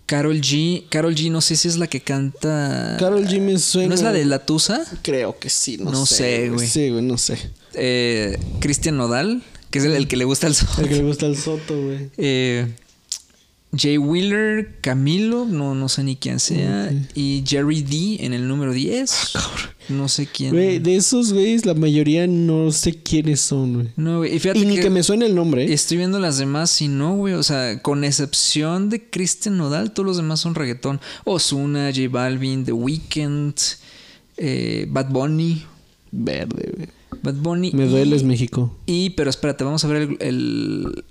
Carol G. Carol G, no sé si es la que canta. Carol G me suena. ¿No es la de La Tusa? Creo que sí, no, No sé. güey. Sí, güey, no sé. Eh, Cristian Nodal, que es el, el que le gusta el sol. El que le gusta el soto, güey. Eh, Jay Wheeler, Camilo, no, no sé ni quién sea. Y Jerry D en el número 10. No sé quién. Güey, de esos güeyes, la mayoría no sé quiénes son, güey. No, güey. Y fíjate Y ni que me suene el nombre, ¿eh? Estoy viendo las demás y no, güey. O sea, con excepción de Christian Nodal, todos los demás son reggaetón. Ozuna, J Balvin, The Weeknd, eh, Bad Bunny. Verde, güey. Bad Bunny. Me y- dueles, México. Y, pero espérate, vamos a ver el. El.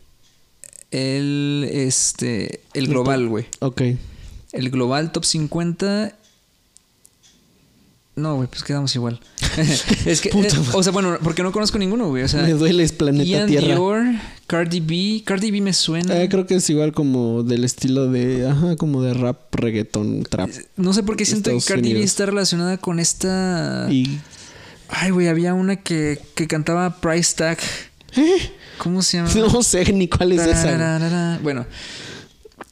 El, este. El global, güey. Ok. El global top 50. No, güey, pues quedamos igual. es que. Puta eh, o sea, bueno, porque no conozco ninguno, güey. O sea. me dueles, planeta Ian Tierra. Dior, Cardi B. Cardi B me suena. Eh, creo que es igual como del estilo de. Ajá, como de rap, reggaeton, trap. No sé por qué siento que Cardi B está relacionada con esta. Y. Ay, güey, había una que, que cantaba Price Tag. ¿Cómo se llama? No sé ni cuál es esa. Bueno,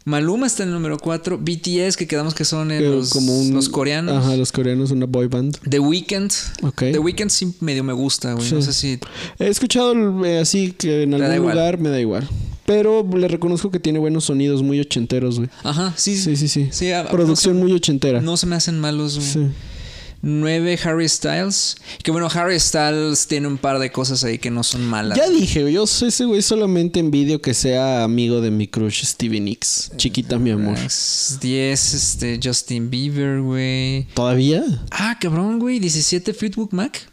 Maluma está en el número 4. BTS, que quedamos que son eh, Pero los, como un- los coreanos. Ajá, los coreanos, una boy band. The Weeknd. Ok. The Weeknd sí medio me gusta, güey. No sé si. He escuchado eh, así que en algún lugar me da igual. Pero le reconozco que tiene buenos sonidos muy ochenteros, güey. Ajá, sí. Sí, sí, sí. Sí, a- Producción no muy ochentera. no se me hacen malos, güey. Sí. 9 Harry Styles. Que bueno, Harry Styles tiene un par de cosas ahí que no son malas. Ya dije, yo soy ese güey solamente envidio que sea amigo de mi crush Stevie Nicks. Chiquita, mi amor. 10, este, Justin Bieber, güey. ¿Todavía? Ah, cabrón, güey. 17 Fleetwood Mac.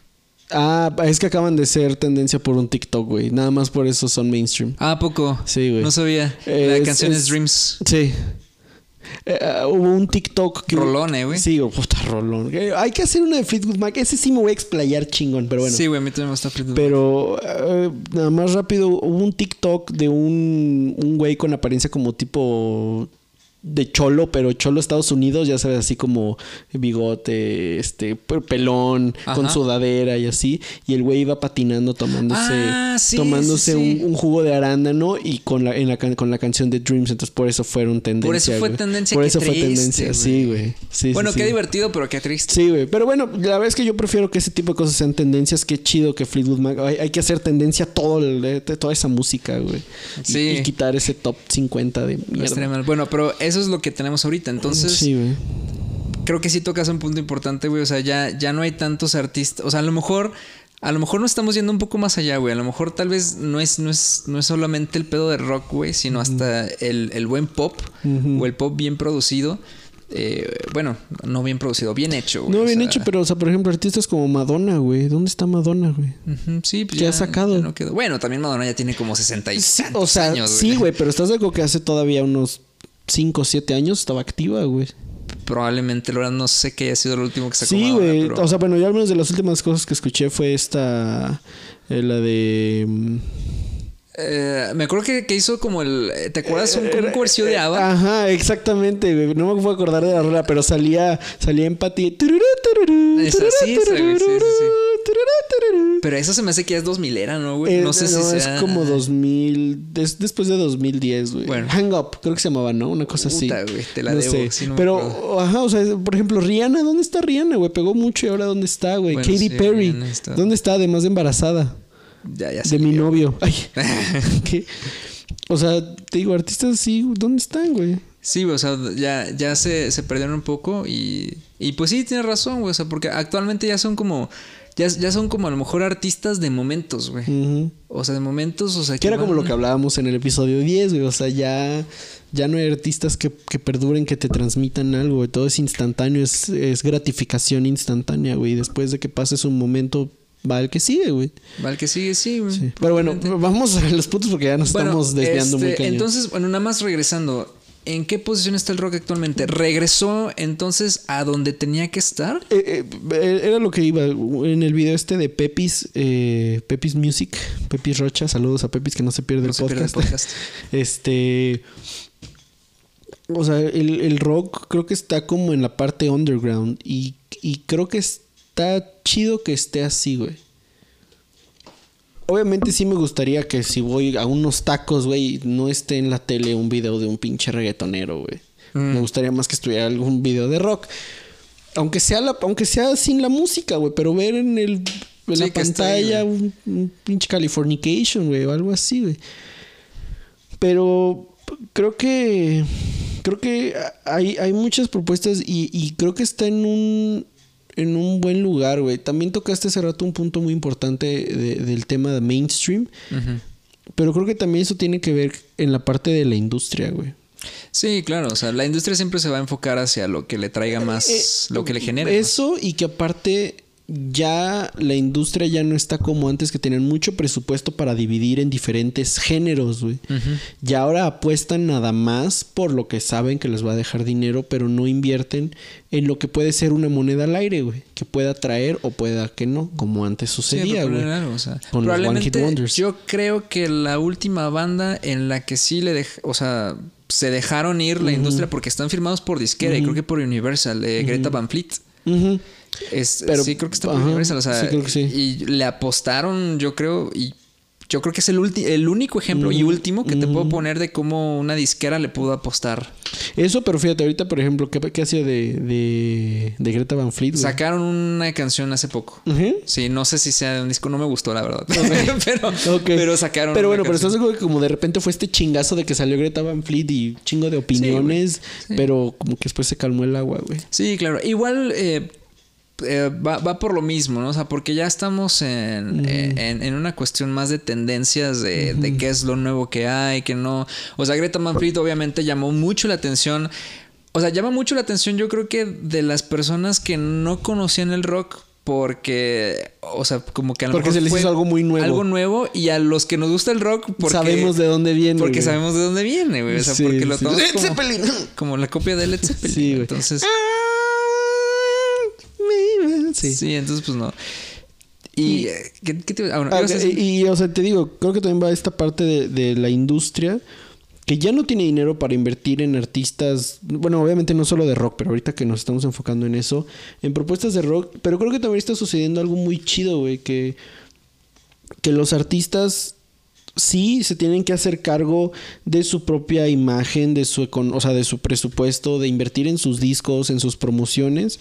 Ah, es que acaban de ser tendencia por un TikTok, güey. Nada más por eso son mainstream. Ah, ¿a poco. Sí, güey. No sabía. Es- La canción es, es- Dreams. Sí. Eh, hubo un TikTok que. Rolón, eh, güey. Sí, puta rolón. Hay que hacer una de Fleetwood Mac. Ese sí me voy a explayar chingón, pero bueno. Sí, güey, a mí también me gusta Fleetwood. Pero eh, nada más rápido, hubo un TikTok de un, un güey con apariencia como tipo de cholo, pero cholo Estados Unidos, ya sabes, así como bigote, este, pe- pelón, con sudadera y así. Y el güey iba patinando tomándose, Ah, sí, tomándose sí, sí. Un, un jugo de arándano y con la, en la, con la canción de Dreams. Entonces por eso fueron tendencia. Por eso fue güey. tendencia, Por eso fue tendencia, güey. sí, güey. Sí, bueno, qué divertido, pero qué triste. Sí, güey. Pero bueno, la verdad es que yo prefiero que ese tipo de cosas sean tendencias. Qué chido que Fleetwood Mac. Hay, hay que hacer tendencia todo el- toda esa música, güey. Y- Sí. Y, quitar ese top 50 de mierda. Bueno, pero eso es lo que tenemos ahorita. Entonces, Sí, güey. creo que sí tocas un punto importante, güey. O sea, ya, ya no hay tantos artistas. O sea, a lo mejor. A lo mejor no estamos yendo un poco más allá, güey. A lo mejor tal vez no es, no es, no es solamente el pedo de rock, güey, sino hasta el, el buen pop o el pop bien producido. Eh, bueno, no bien producido, bien hecho. güey. No, O bien sea, hecho, pero, o sea, por ejemplo, artistas como Madonna, güey. ¿Dónde está Madonna, güey? ujú, sí, pues ¿Qué ya, ha sacado? ya no quedó. Bueno, también Madonna ya tiene como 60 y Sí, o sea, años, sí, güey, pero estás de acuerdo que hace todavía unos 5 o 7 años estaba activa, güey. Probablemente, la verdad, no sé qué haya sido lo último que sacó Sí, güey. pero- O sea, bueno, yo al menos de las últimas cosas que escuché fue esta. eh, la de. Eh, me acuerdo que, que hizo como el. ¿Te acuerdas? Un, un comercio de ABBA. Ajá, exactamente, güey. No me puedo acordar de la rola, pero salía, salía en Pati. Sí, sí, sí, sí. Pero eso se me hace que es 2000 era, ¿no, güey? Eh, no sé si sea... es como 2000, es después de 2010, güey. Bueno. Hang Up, creo que se llamaba, ¿no? Una cosa así. Güey, te la no debo, sé. no Pero, ajá, o sea, por ejemplo, Rihanna, ¿dónde está Rihanna, güey? Pegó mucho y ahora ¿dónde está, güey? Bueno, Katy sí, Perry, está- ¿dónde está? Además de embarazada Ya, ya de sé. mi novio. Ay, ¿qué? O sea, te digo, artistas así, ¿dónde están, güey? Sí, o sea, ya, ya se, se perdieron un poco y... Y pues sí, tienes razón, güey. O sea, porque actualmente ya son como... Ya, ya son como a lo mejor artistas de momentos, güey. O sea, de momentos, o sea... Que era como lo que hablábamos en el episodio 10, güey. O sea, ya, ya no hay artistas que, que perduren, que te transmitan algo, güey. Todo es instantáneo, es, es gratificación instantánea, güey. Después de que pases un momento, va el que sigue, güey. Vale, que sigue, sí, güey. Sí. Pero bueno, vamos a los puntos porque ya nos Bueno, estamos desviando muy este, cañón. Entonces, bueno, nada más regresando. ¿En qué posición está el rock actualmente? ¿Regresó entonces a donde tenía que estar? Eh, eh, era lo que iba en el video este de Pepis, eh, Pepis Music, Pepis Rocha, saludos a Pepis que no se pierde, No el, se pierde el podcast. podcast. Este, o sea, el, el rock creo que está como en la parte underground y, y creo que está chido que esté así, güey. Obviamente sí me gustaría que si voy a unos tacos, güey, no esté en la tele un video de un pinche reggaetonero, güey. Mm. Me gustaría más que estuviera algún video de rock. Aunque sea, la, aunque sea sin la música, güey, pero ver en, el, en Sí, la ahí, pantalla un, un pinche Californication, güey, o algo así, güey. Pero creo que creo que hay, hay muchas propuestas y, y creo que está en un en un buen lugar, güey. También tocaste hace rato un punto muy importante de- del tema de mainstream, pero creo que también eso tiene que ver en la parte de la industria, güey. Sí, claro. O sea, la industria siempre se va a enfocar hacia lo que le traiga más, Eh, lo que le genere. más. Eso y que aparte ya la industria ya no está como antes que tenían mucho presupuesto para dividir en diferentes géneros, güey. Y ahora apuestan nada más por lo que saben que les va a dejar dinero, pero no invierten en lo que puede ser una moneda al aire, güey. Que pueda traer o pueda que no, como antes sucedía, güey. o sea, Con los One Hit probablemente Wonders. yo creo que la última banda en la que sí le o sea, se dejaron ir la industria porque están firmados por disquera y creo que por Universal, eh, Greta Van Fleet. Es, Pero- sí, creo que está por ajá, Universal. O sea, sí, creo que sí. y le apostaron, yo creo, y yo creo que es el, el único ejemplo y último que te puedo poner de cómo una disquera le pudo apostar. Eso, pero fíjate, ahorita, por ejemplo, ¿qué, qué ha sido de, de, de Greta Van Fleet, güey? Sacaron una canción hace poco. Sí, no sé si sea de un disco, no me gustó, la verdad. pero, Ok. pero sacaron. Pero bueno, pero estás que como de repente fue este chingazo de que salió Greta Van Fleet y chingo de opiniones, pero como que después se calmó el agua, güey. Sí, claro. Igual, eh, eh, va, va por lo mismo, ¿no? O sea, porque ya estamos en, en, en una cuestión más de tendencias de, de qué es lo nuevo que hay, que no. O sea, Greta Van Fleet obviamente llamó mucho la atención. O sea, llama mucho la atención, yo creo que de las personas que no conocían el rock porque, o sea, como que a lo Porque mejor se les fue hizo algo muy nuevo. Algo nuevo y a los que nos gusta el rock porque Sabemos de dónde viene. porque güey. sabemos de dónde viene, güey, o sea, Sí, porque lo sí. tomamos como, la copia de Led Zeppelin. Sí, güey. Entonces, Sí. sí. entonces pues no. Y, eh, ¿qué, qué te ah, bueno, Ah, ibas a decir- y, y, o sea, te digo, creo que también va esta parte de, de la industria que ya no tiene dinero para invertir en artistas, bueno, obviamente no solo de rock, pero ahorita que nos estamos enfocando en eso, en propuestas de rock, pero creo que también está sucediendo algo muy chido, güey, que, que los artistas sí se tienen que hacer cargo de su propia imagen, de su, o sea, de su presupuesto, de invertir en sus discos, en sus promociones.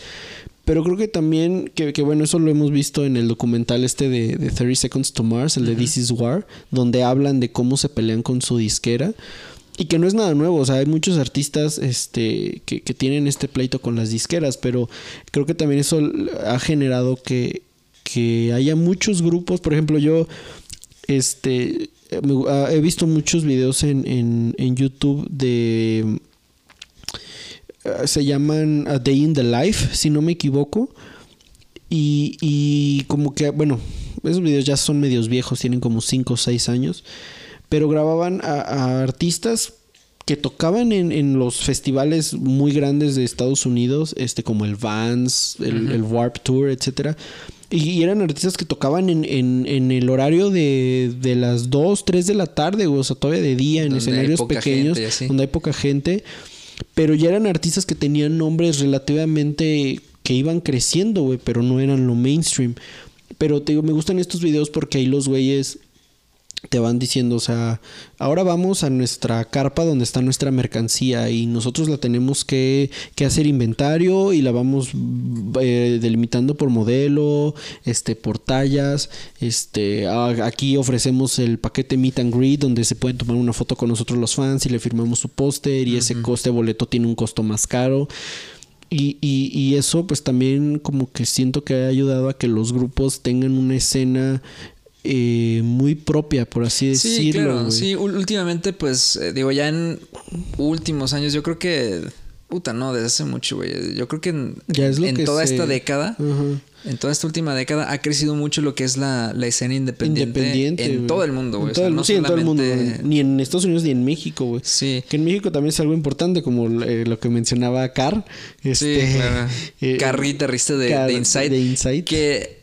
Pero creo que también, que, que bueno, eso lo hemos visto en el documental este de, de 30 Seconds to Mars, el de This Is War, donde hablan de cómo se pelean con su disquera. Y que no es nada nuevo, o sea, hay muchos artistas este, que, que tienen este pleito con las disqueras, pero creo que también eso ha generado que, que haya muchos grupos, por ejemplo, yo este ah, he visto muchos videos en, en, en YouTube de ah, se llaman A Day in the Life, si no me equivoco. Y, y como que, bueno, esos videos ya son medios viejos, tienen como 5 o 6 años. Pero grababan a, a artistas que tocaban en, en los festivales muy grandes de Estados Unidos, este como el Vans, el, el Warp Tour, etcétera. Y, y eran artistas que tocaban en, en, en el horario de, de las 2, 3 de la tarde, o sea, todavía de día, en Donde escenarios pequeños, gente donde hay poca gente. Pero ya eran artistas que tenían nombres relativamente que iban creciendo, güey, pero no eran lo mainstream. Pero te digo, me gustan estos videos porque ahí los güeyes te van diciendo, o sea, ahora vamos a nuestra carpa donde está nuestra mercancía y nosotros la tenemos que, que hacer inventario y la vamos eh, delimitando por modelo, este, por tallas, este, a- aquí ofrecemos el paquete meet and greet donde se pueden tomar una foto con nosotros los fans y le firmamos su póster y ese coste boleto tiene un costo más caro. Y, y, y eso pues también como que siento que ha ayudado a que los grupos tengan una escena eh, muy propia, por así Sí, decirlo. claro. güey. Sí, últimamente, pues, eh, digo, ya en últimos años, yo creo que. Puta, no, desde hace mucho, güey. Yo creo que en, Ya es lo en que toda se- esta década, en toda esta última década, ha crecido mucho lo que es la, la escena independiente, Independiente. en todo el mundo, güey. En O todo sea, el- no sí, en todo el mundo. Ni en Estados Unidos ni en México, güey. Sí. Que en México también es algo importante, como eh, lo que mencionaba Car. Este, Sí, claro. Car, guitarrista de, Car de Inside. de Inside. Que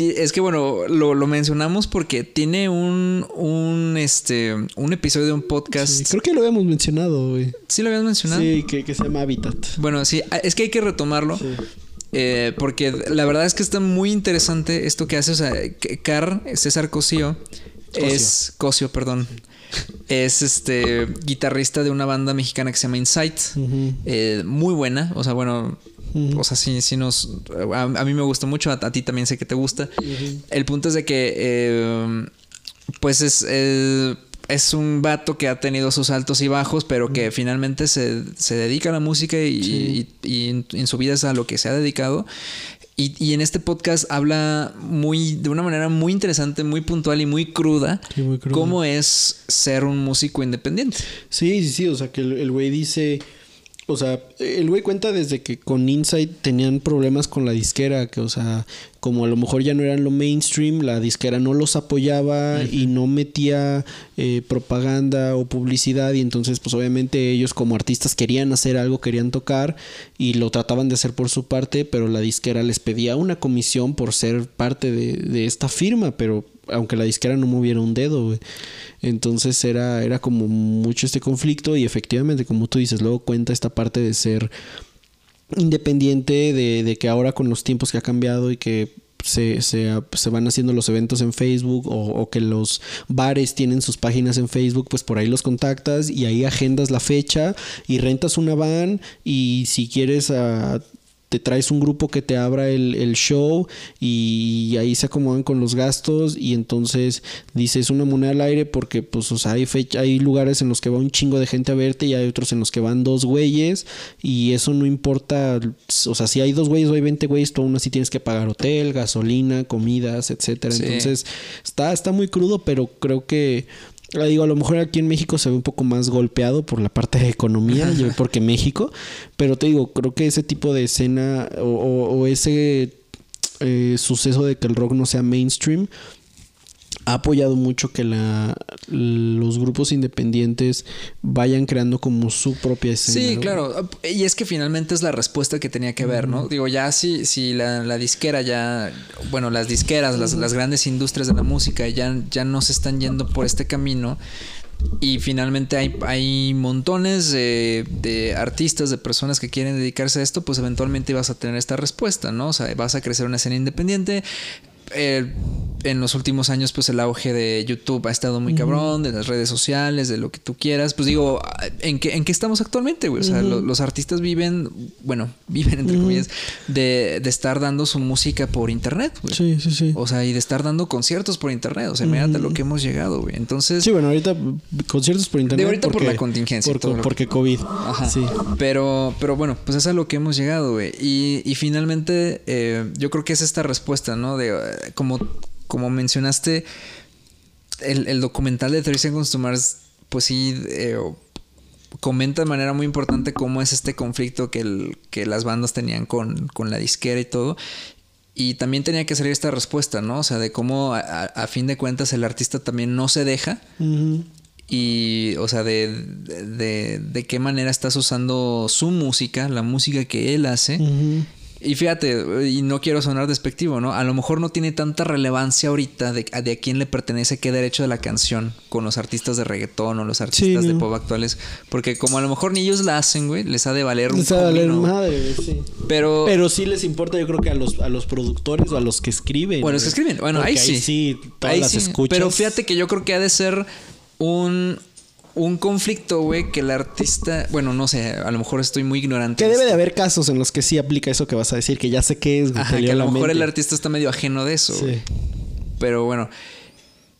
es que bueno, lo, lo mencionamos porque tiene un, un este un episodio de un podcast. Sí, Sí, creo que lo habíamos mencionado, güey. lo habías mencionado. Sí, que, que se llama Habitat. Bueno, sí, a- es que hay que retomarlo. eh, porque la verdad es que está muy interesante esto que hace. O sea, Car, César Cosío, es. Cosio, perdón. Es este guitarrista de una banda mexicana que se llama Insight. Eh, muy buena. O sea, bueno. O sea, sí, sí nos. A, a mí me gusta mucho, a, a ti también sé que te gusta. El punto es de que. eh, pues es. eh, es un vato que ha tenido sus altos y bajos, pero que finalmente se, se dedica a la música y, y- y en, en su vida es a lo que se ha dedicado. Y, y en este podcast habla muy, de una manera muy interesante, muy puntual y muy cruda, Sí, muy cruda. cómo es ser un músico independiente. Sí, sí, sí, o sea que el güey dice, o sea, el güey cuenta desde que con Insight tenían problemas con la disquera, que o sea, como a lo mejor ya no eran lo mainstream, la disquera no los apoyaba y no metía eh, propaganda o publicidad y entonces pues obviamente ellos como artistas querían hacer algo, querían tocar y lo trataban de hacer por su parte, pero la disquera les pedía una comisión por ser parte de, de esta firma, pero aunque la disquera no moviera un dedo, güey. Entonces era, era como mucho este conflicto y efectivamente, como tú dices, luego cuenta esta parte de ser independiente, de, de que ahora con los tiempos que ha cambiado y que se, se, se van haciendo los eventos en Facebook o, que los bares tienen sus páginas en Facebook, pues por ahí los contactas y ahí agendas la fecha y rentas una van y si quieres te traes un grupo que te abra el, el, show y ahí se acomodan con los gastos y entonces dices una moneda al aire porque pues o sea, hay, fecha, hay lugares en los que va un chingo de gente a verte y hay otros en los que van dos güeyes y eso no importa, o sea, si hay dos güeyes o hay 20 güeyes, tú aún así tienes que pagar hotel, gasolina, comidas, etcétera. Sí. Entonces está, está muy crudo, pero creo que Digo, a lo mejor aquí en México se ve un poco más golpeado por la parte de economía, yo- porque México, pero te digo, creo que ese tipo de escena o, o- o ese eh, suceso de que el rock no sea mainstream ha apoyado mucho que la, los grupos independientes vayan creando como su propia escena. Sí, claro. Y es que finalmente es la respuesta que tenía que ver, ¿no? Digo, ya si, si la, la disquera ya, bueno, las disqueras, las, las grandes industrias de la música ya, ya no se están yendo por este camino. Y finalmente hay, hay montones de, de artistas, de personas que quieren dedicarse a esto, pues eventualmente vas a tener esta respuesta, ¿no? O sea, vas a crecer una escena independiente. Eh, en los últimos años, pues el auge de YouTube ha estado muy cabrón, de las redes sociales, de lo que tú quieras. Pues digo, ¿en qué, en qué estamos actualmente, güey? O sea, lo- los artistas viven, bueno, viven entre comillas, de, de estar dando su música por internet, güey. Sí, sí, sí. O sea, y de estar dando conciertos por internet. O sea, mírate lo que hemos llegado, güey. Entonces, Sí, bueno, ahorita conciertos por internet. De ahorita por la contingencia por- todo porque COVID. Ajá. Sí. Pero, pero bueno, pues es a lo que hemos llegado, güey. Y, y finalmente, eh, yo creo que es esta respuesta, ¿no? De como, como mencionaste, el, el documental de 30 Seconds to Mars, pues sí, eh, comenta de manera muy importante cómo es este conflicto que, el, que las bandas tenían con, con la disquera y todo. Y también tenía que salir esta respuesta, ¿no? O sea, de cómo a, fin de cuentas el artista también no se deja y, o sea, de, de, de- de qué manera estás usando su música, la música que él hace. Ujú. Y fíjate, y no quiero sonar despectivo, ¿no? A lo mejor no tiene tanta relevancia ahorita de, de a quién le pertenece qué derecho de la canción con los artistas de reggaetón o los artistas de no. pop actuales. Porque como a lo mejor ni ellos la hacen, güey, les ha de valer un Les va a valer madre, sí. Pero, Pero sí les importa, yo creo que a los, a los productores o a los que escriben. Bueno, los que escriben. Bueno, Porque ahí sí. todas Ahí las sí. escuchas. Pero fíjate que yo creo que ha de ser un, un conflicto, güey, que el artista. Bueno, no sé, a lo mejor estoy muy ignorante. Que de debe de haber casos en los que sí aplica eso que vas a decir, que ya sé qué es. güey, Ajá, que a lo mejor el artista está medio ajeno de eso. Sí. güey. Pero bueno.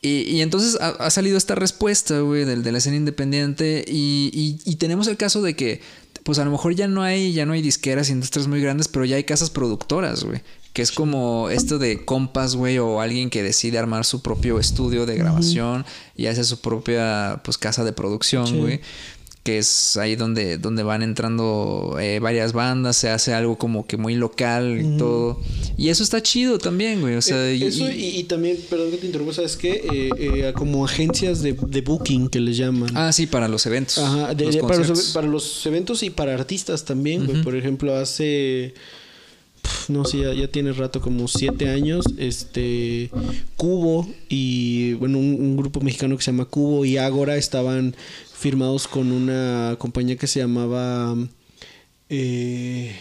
Y, y entonces ha, ha salido esta respuesta, güey, del, de la escena independiente. Y, y- y tenemos el caso de que, pues a lo mejor ya no hay, ya no hay disqueras, industrias muy grandes, pero ya hay casas productoras, güey. Que es como esto de compas, güey, o alguien que decide armar su propio estudio de grabación y hace su propia, pues, casa de producción, Sí. güey. Que es ahí donde, donde van entrando eh, varias bandas, se hace algo como que muy local y todo. Y eso está chido también, güey. O sea, Eh, y- Eso y, y también, perdón que te interrumpa, ¿sabes qué? Eh, eh, como agencias de, de booking que les llaman. Ah, sí, para los eventos. Ajá, de- los de- para, los, para los eventos y para artistas también, güey. Por ejemplo, hace. No sé, ya, tiene rato, como siete años. Este. Cubo y. Bueno, un, grupo mexicano que se llama Cubo y Ágora estaban firmados con una compañía que se llamaba. eh,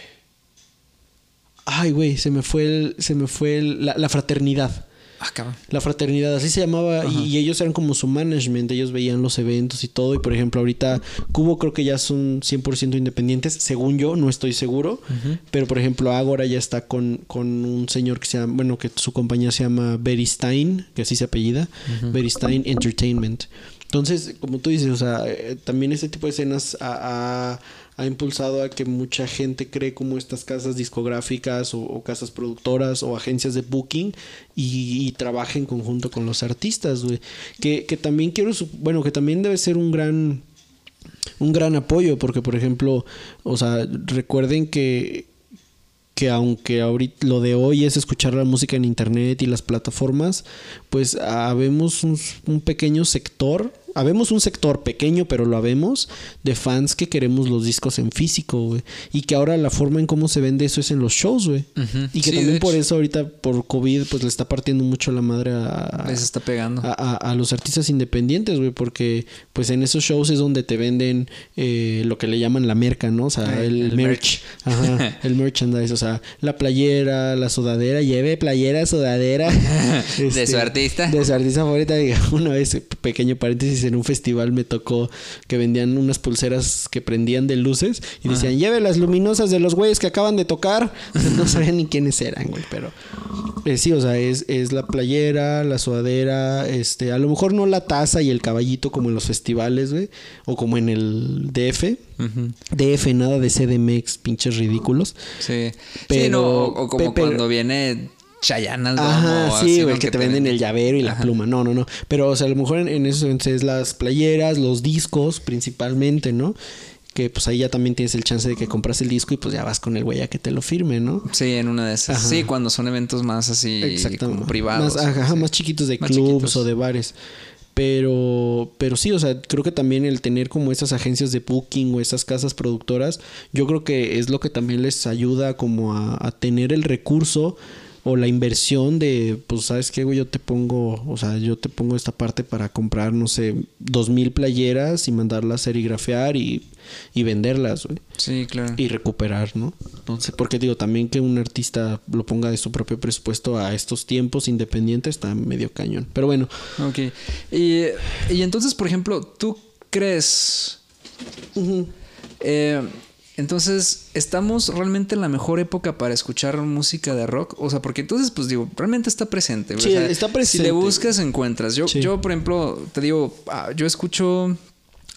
ay, güey, se me fue el. Se me fue el- la fraternidad. Ah, cabrón. La fraternidad, así se llamaba, y, y ellos eran como su management, ellos veían los eventos y todo, y por ejemplo ahorita Cubo creo que ya son 100% independientes, según yo, no estoy seguro, pero por ejemplo Agora ya está con, con un señor que se llama, bueno, que su compañía se llama Beristain, que así se apellida, Beristain Entertainment. Entonces, como tú dices, o sea, eh, también este tipo de escenas ha, ha- impulsado a que mucha gente cree como estas casas discográficas o, casas productoras o agencias de booking y, y trabaje en conjunto con los artistas. Que, también quiero, bueno, que también debe ser un gran, un gran apoyo, porque por ejemplo, o sea, recuerden que que aunque ahorita lo de hoy es escuchar la música en internet y las plataformas, pues habemos un pequeño sector, habemos un sector pequeño, pero lo habemos, de fans que queremos los discos en físico, güey. Y que ahora la forma en cómo se vende eso es en los shows, güey. Ujú. Y que Sí, también por eso ahorita, por COVID, pues le está partiendo mucho la madre a, Les está pegando. a, a- a los artistas independientes, güey, porque pues en esos shows es donde te venden eh, lo que le llaman la merca, ¿no? O sea, el, el merch. Ajá, el merchandise, o sea, la playera, la sudadera, lleve playera, sudadera. De su artista. De su artista favorita, diga, una vez, pequeño paréntesis, en un festival me tocó que vendían unas pulseras que prendían de luces y decían, lleve las luminosas de los güeyes que acaban de tocar. no sabía ni quiénes eran, güey, pero eh, sí, o sea, es, es la playera, la sudadera, este, a lo mejor no la taza y el caballito como en los festivales, güey, o como en el DF. DF, nada de CDMX, pinches ridículos. Sí. Pero- sí, no, o, o como pe- pero- cuando viene Chayanne al Ajá, sí, güey, que te venden el llavero y la pluma. No, no, no. Pero, o sea, a lo mejor en, en eso es las playeras, los discos principalmente, ¿no? Que pues ahí ya también tienes el chance de que compras el disco y pues ya vas con el güey a que te lo firme, ¿no? Sí, en una de esas. Ajá. Sí, cuando son eventos más así como privados. Más, ajá, sí. más chiquitos de Más clubs chiquitos. o de bares. Pero, pero sí, o sea, creo que también el tener como esas agencias de booking o esas casas productoras, yo creo que es lo que también les ayuda como a, a tener el recurso o la inversión de, pues, ¿sabes qué, güey? Yo te pongo, o sea, yo te pongo esta parte para comprar, no sé, dos mil playeras y mandarlas a serigrafear y, y venderlas, güey Sí, claro. y recuperar, ¿no? Entonces, porque digo, también que un artista lo ponga de su propio presupuesto a estos tiempos independientes está medio cañón. Pero bueno, Ok. Y, y entonces, por ejemplo, ¿tú crees... Eh, entonces, ¿estamos realmente en la mejor época para escuchar música de rock? O sea, porque entonces, pues digo, realmente está presente. Sí, O sea, está Si presente. le buscas, encuentras. Yo, Sí. yo por ejemplo, te digo, ah, yo escucho...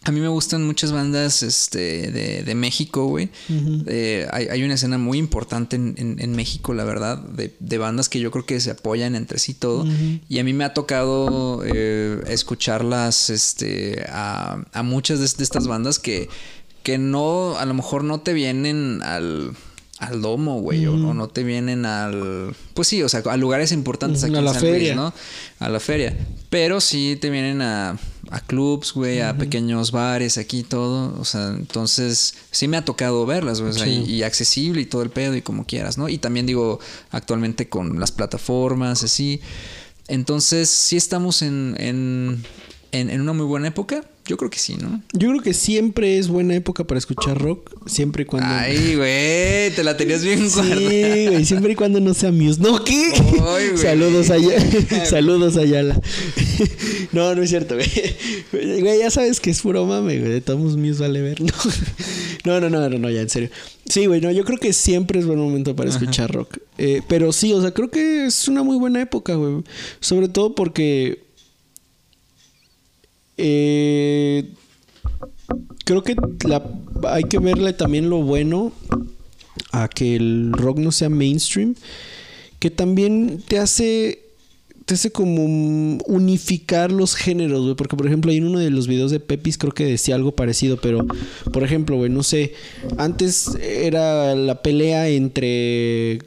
A mí me gustan muchas bandas este, de, de México, güey. Eh, hay, hay una escena muy importante en, en- en México, la verdad, de, de bandas que yo creo que se apoyan entre sí todo. Y a mí me ha tocado eh, escucharlas este, a, a muchas de, de estas bandas que, que no, a lo mejor no te vienen al, al domo, güey, o, o no te vienen al... Pues sí, o sea, a lugares importantes aquí a en la San Luis, feria. ¿no? A la feria. Pero sí te vienen a, a clubs, güey, a pequeños bares, aquí y todo. O sea, entonces sí me ha tocado verlas, güey. o sea, Sí. y, y accesible y todo el pedo y como quieras, ¿no? Y también digo, actualmente con las plataformas, así. Entonces, sí estamos en, en, en, en una muy buena época. Yo creo que sí, ¿no? yo creo que siempre es buena época para escuchar rock, siempre y cuando... Ay, güey, te la tenías bien Sí, guardada. güey, siempre y cuando no sea Muse. No, ¿qué? Ay. Saludos a Saludos a Yala. No, no es cierto, güey. Güey, ya sabes que es puro mame, güey. De todos Muse vale ver. No. no, no, no, no, no, ya en serio. Sí, güey, no, yo creo que siempre es buen momento para escuchar rock. Eh, pero sí, o sea, creo que es una muy buena época, güey. Sobre todo porque eh, creo que hay que verle también lo bueno a que el rock no sea mainstream, que también te hace te hace como unificar los géneros, porque por ejemplo, en uno de los videos de Pepis creo que decía algo parecido, pero por ejemplo, güey, no sé, antes era la pelea entre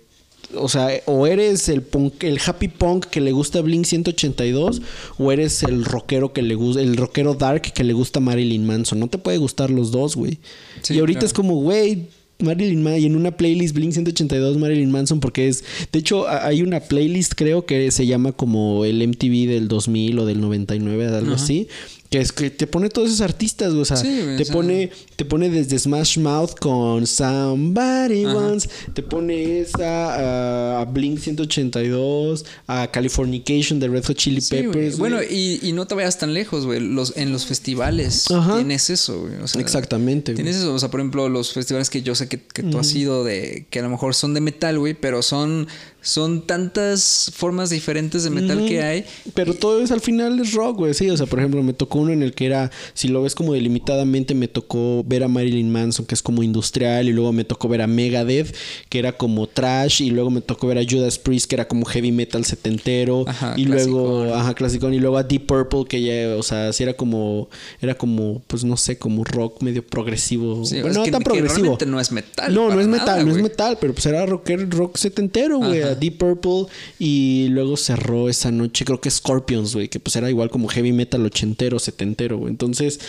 o sea, o eres el punk, el happy punk que le gusta Blink 182 o eres el rockero que le gusta el rockero dark que le gusta Marilyn Manson. No te puede gustar los dos, güey. Sí, y ahorita claro. es como, güey, Marilyn Manson y en una playlist Blink 182 Marilyn Manson porque es de hecho hay una playlist creo que se llama como el MTV del 2000 o del 99 algo así que es que te pone todos esos artistas, güey, o sea, Sí, güey, te pone te pone desde Smash Mouth con Somebody Ajá. Once, te pone esa a Blink 182, a Californication de Red Hot Chili Sí, güey. Peppers. Bueno, y, y no te vayas tan lejos, güey. Los, en los festivales Ajá. tienes eso, güey. O sea, Exactamente. güey. Tienes eso, o sea, por ejemplo, los festivales que yo sé que, que tú has ido de que a lo mejor son de metal, güey, pero son son tantas formas diferentes de metal que hay. Pero todo es al final es rock, güey. Sí, o sea, por ejemplo, me tocó uno en el que era, si lo ves como delimitadamente, me tocó ver a Marilyn Manson, que es como industrial, y luego me tocó ver a Megadeth, que era como trash, y luego me tocó ver a Judas Priest, que era como heavy metal setentero, Ajá, y luego, ajá, clasicón, y luego a Deep Purple, que ya, o sea, sí era como, era como, pues no sé, como rock medio progresivo. Sí, bueno, no que- tan progresivo. no es metal No, no es nada, metal, no es metal, pero pues era rocker, rock setentero, güey, Ajá. A Deep Purple y luego cerró esa noche, creo que Scorpions, güey, que pues era igual como heavy metal ochentero, setentero, güey. Entonces,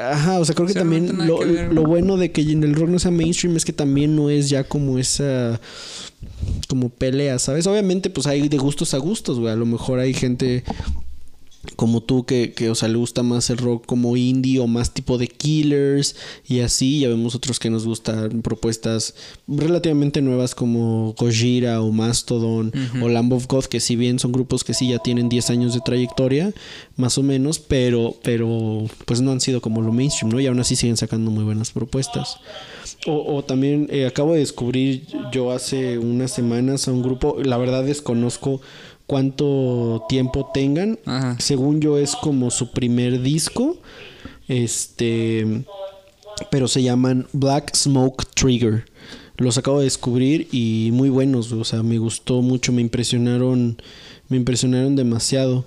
ajá, o sea, creo que Sí, también lo, que ver, lo bueno de que en el rock no sea mainstream es que también no es ya como esa como pelea, ¿sabes? Obviamente pues hay de gustos a gustos, güey. A lo mejor hay gente como tú que, que, o sea, le gusta más el rock como indie o más tipo de Killers y así. Ya vemos otros que nos gustan propuestas relativamente nuevas como Gojira o Mastodon o Lamb of God, que si bien son grupos que sí ya tienen 10 años de trayectoria, más o menos, pero, pero pues no han sido como lo mainstream, ¿no? Y aún así siguen sacando muy buenas propuestas. O, o también eh, acabo de descubrir yo hace unas semanas a un grupo, la verdad desconozco cuánto tiempo tengan. Ajá. Según yo es como su primer disco. Este, pero se llaman Black Smoke Trigger. Los acabo de descubrir y muy buenos, o sea, me gustó mucho, me impresionaron, me impresionaron demasiado.